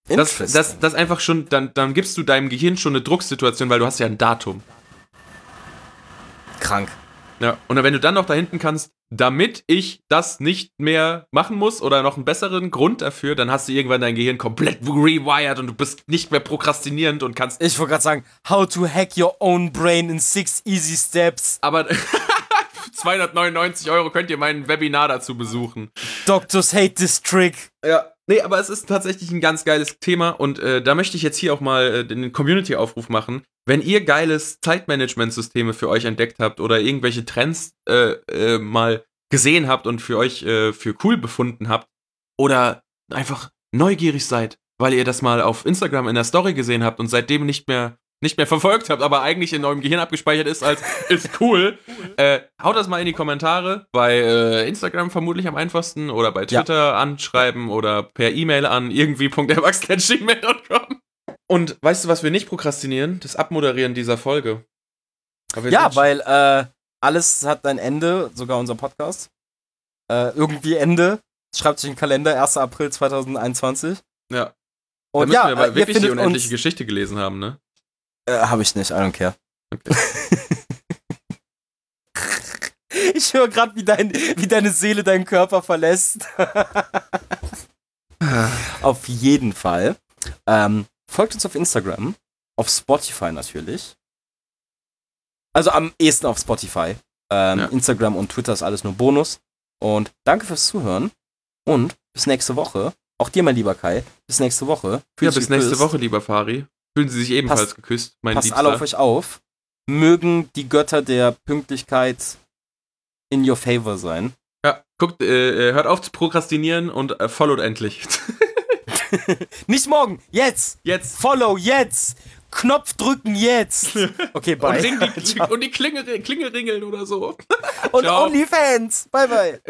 Das, das, das einfach schon, dann, dann gibst du deinem Gehirn schon eine Drucksituation, weil du hast ja ein Datum. krank. Ja, und wenn du dann noch da hinten kannst, damit ich das nicht mehr machen muss oder noch einen besseren Grund dafür, dann hast du irgendwann dein Gehirn komplett rewired und du bist nicht mehr prokrastinierend und kannst. Ich wollte gerade sagen, how to hack your own brain in six easy steps. Aber 299 Euro könnt ihr mein Webinar dazu besuchen. Doctors hate this trick. Ja. Nee, aber es ist tatsächlich ein ganz geiles Thema und äh, da möchte ich jetzt hier auch mal äh, den Community-Aufruf machen. Wenn ihr geiles Zeitmanagement-Systeme für euch entdeckt habt oder irgendwelche Trends äh, äh, mal gesehen habt und für euch äh, für cool befunden habt oder einfach neugierig seid, weil ihr das mal auf Instagram in der Story gesehen habt und seitdem nicht mehr nicht mehr verfolgt habt, aber eigentlich in eurem Gehirn abgespeichert ist als ist cool, äh, haut das mal in die Kommentare bei äh, Instagram vermutlich am einfachsten oder bei Ja. Twitter anschreiben oder per E-Mail an irgendwie.erwachsenen.gmail.com. Und weißt du, was wir nicht prokrastinieren? Das Abmoderieren dieser Folge. Ja, weil äh, alles hat ein Ende, sogar unser Podcast. Äh, irgendwie Ende. Schreibt sich in den Kalender, 1. April 2021. Ja. Und müssen ja, wir aber äh, wirklich die unendliche. Geschichte gelesen haben, ne? Äh, hab ich nicht, I don't care. Okay. Ich höre gerade, wie, dein, wie deine Seele deinen Körper verlässt. auf jeden Fall. Ähm, folgt uns auf Instagram, auf Spotify natürlich. Also am ehesten auf Spotify. Ähm, Ja. Instagram und Twitter ist alles nur Bonus. Und danke fürs Zuhören und bis nächste Woche. Auch dir, mein lieber Kai. Bis nächste Woche. Fühlt ja, bis nächste geküsst. Woche, lieber Fari. Fühlen Sie sich ebenfalls passt, geküsst, mein Passt Liebster. alle auf euch auf. Mögen die Götter der Pünktlichkeit in your favor sein. Ja, guckt, äh, äh hört auf zu prokrastinieren und äh, followt endlich. Nicht morgen, jetzt! Jetzt! Follow, jetzt! Knopf drücken jetzt! Okay, bye. Und, die, und die Klinge, Klinge ringeln oder so. Und Ciao. OnlyFans! Bye, bye.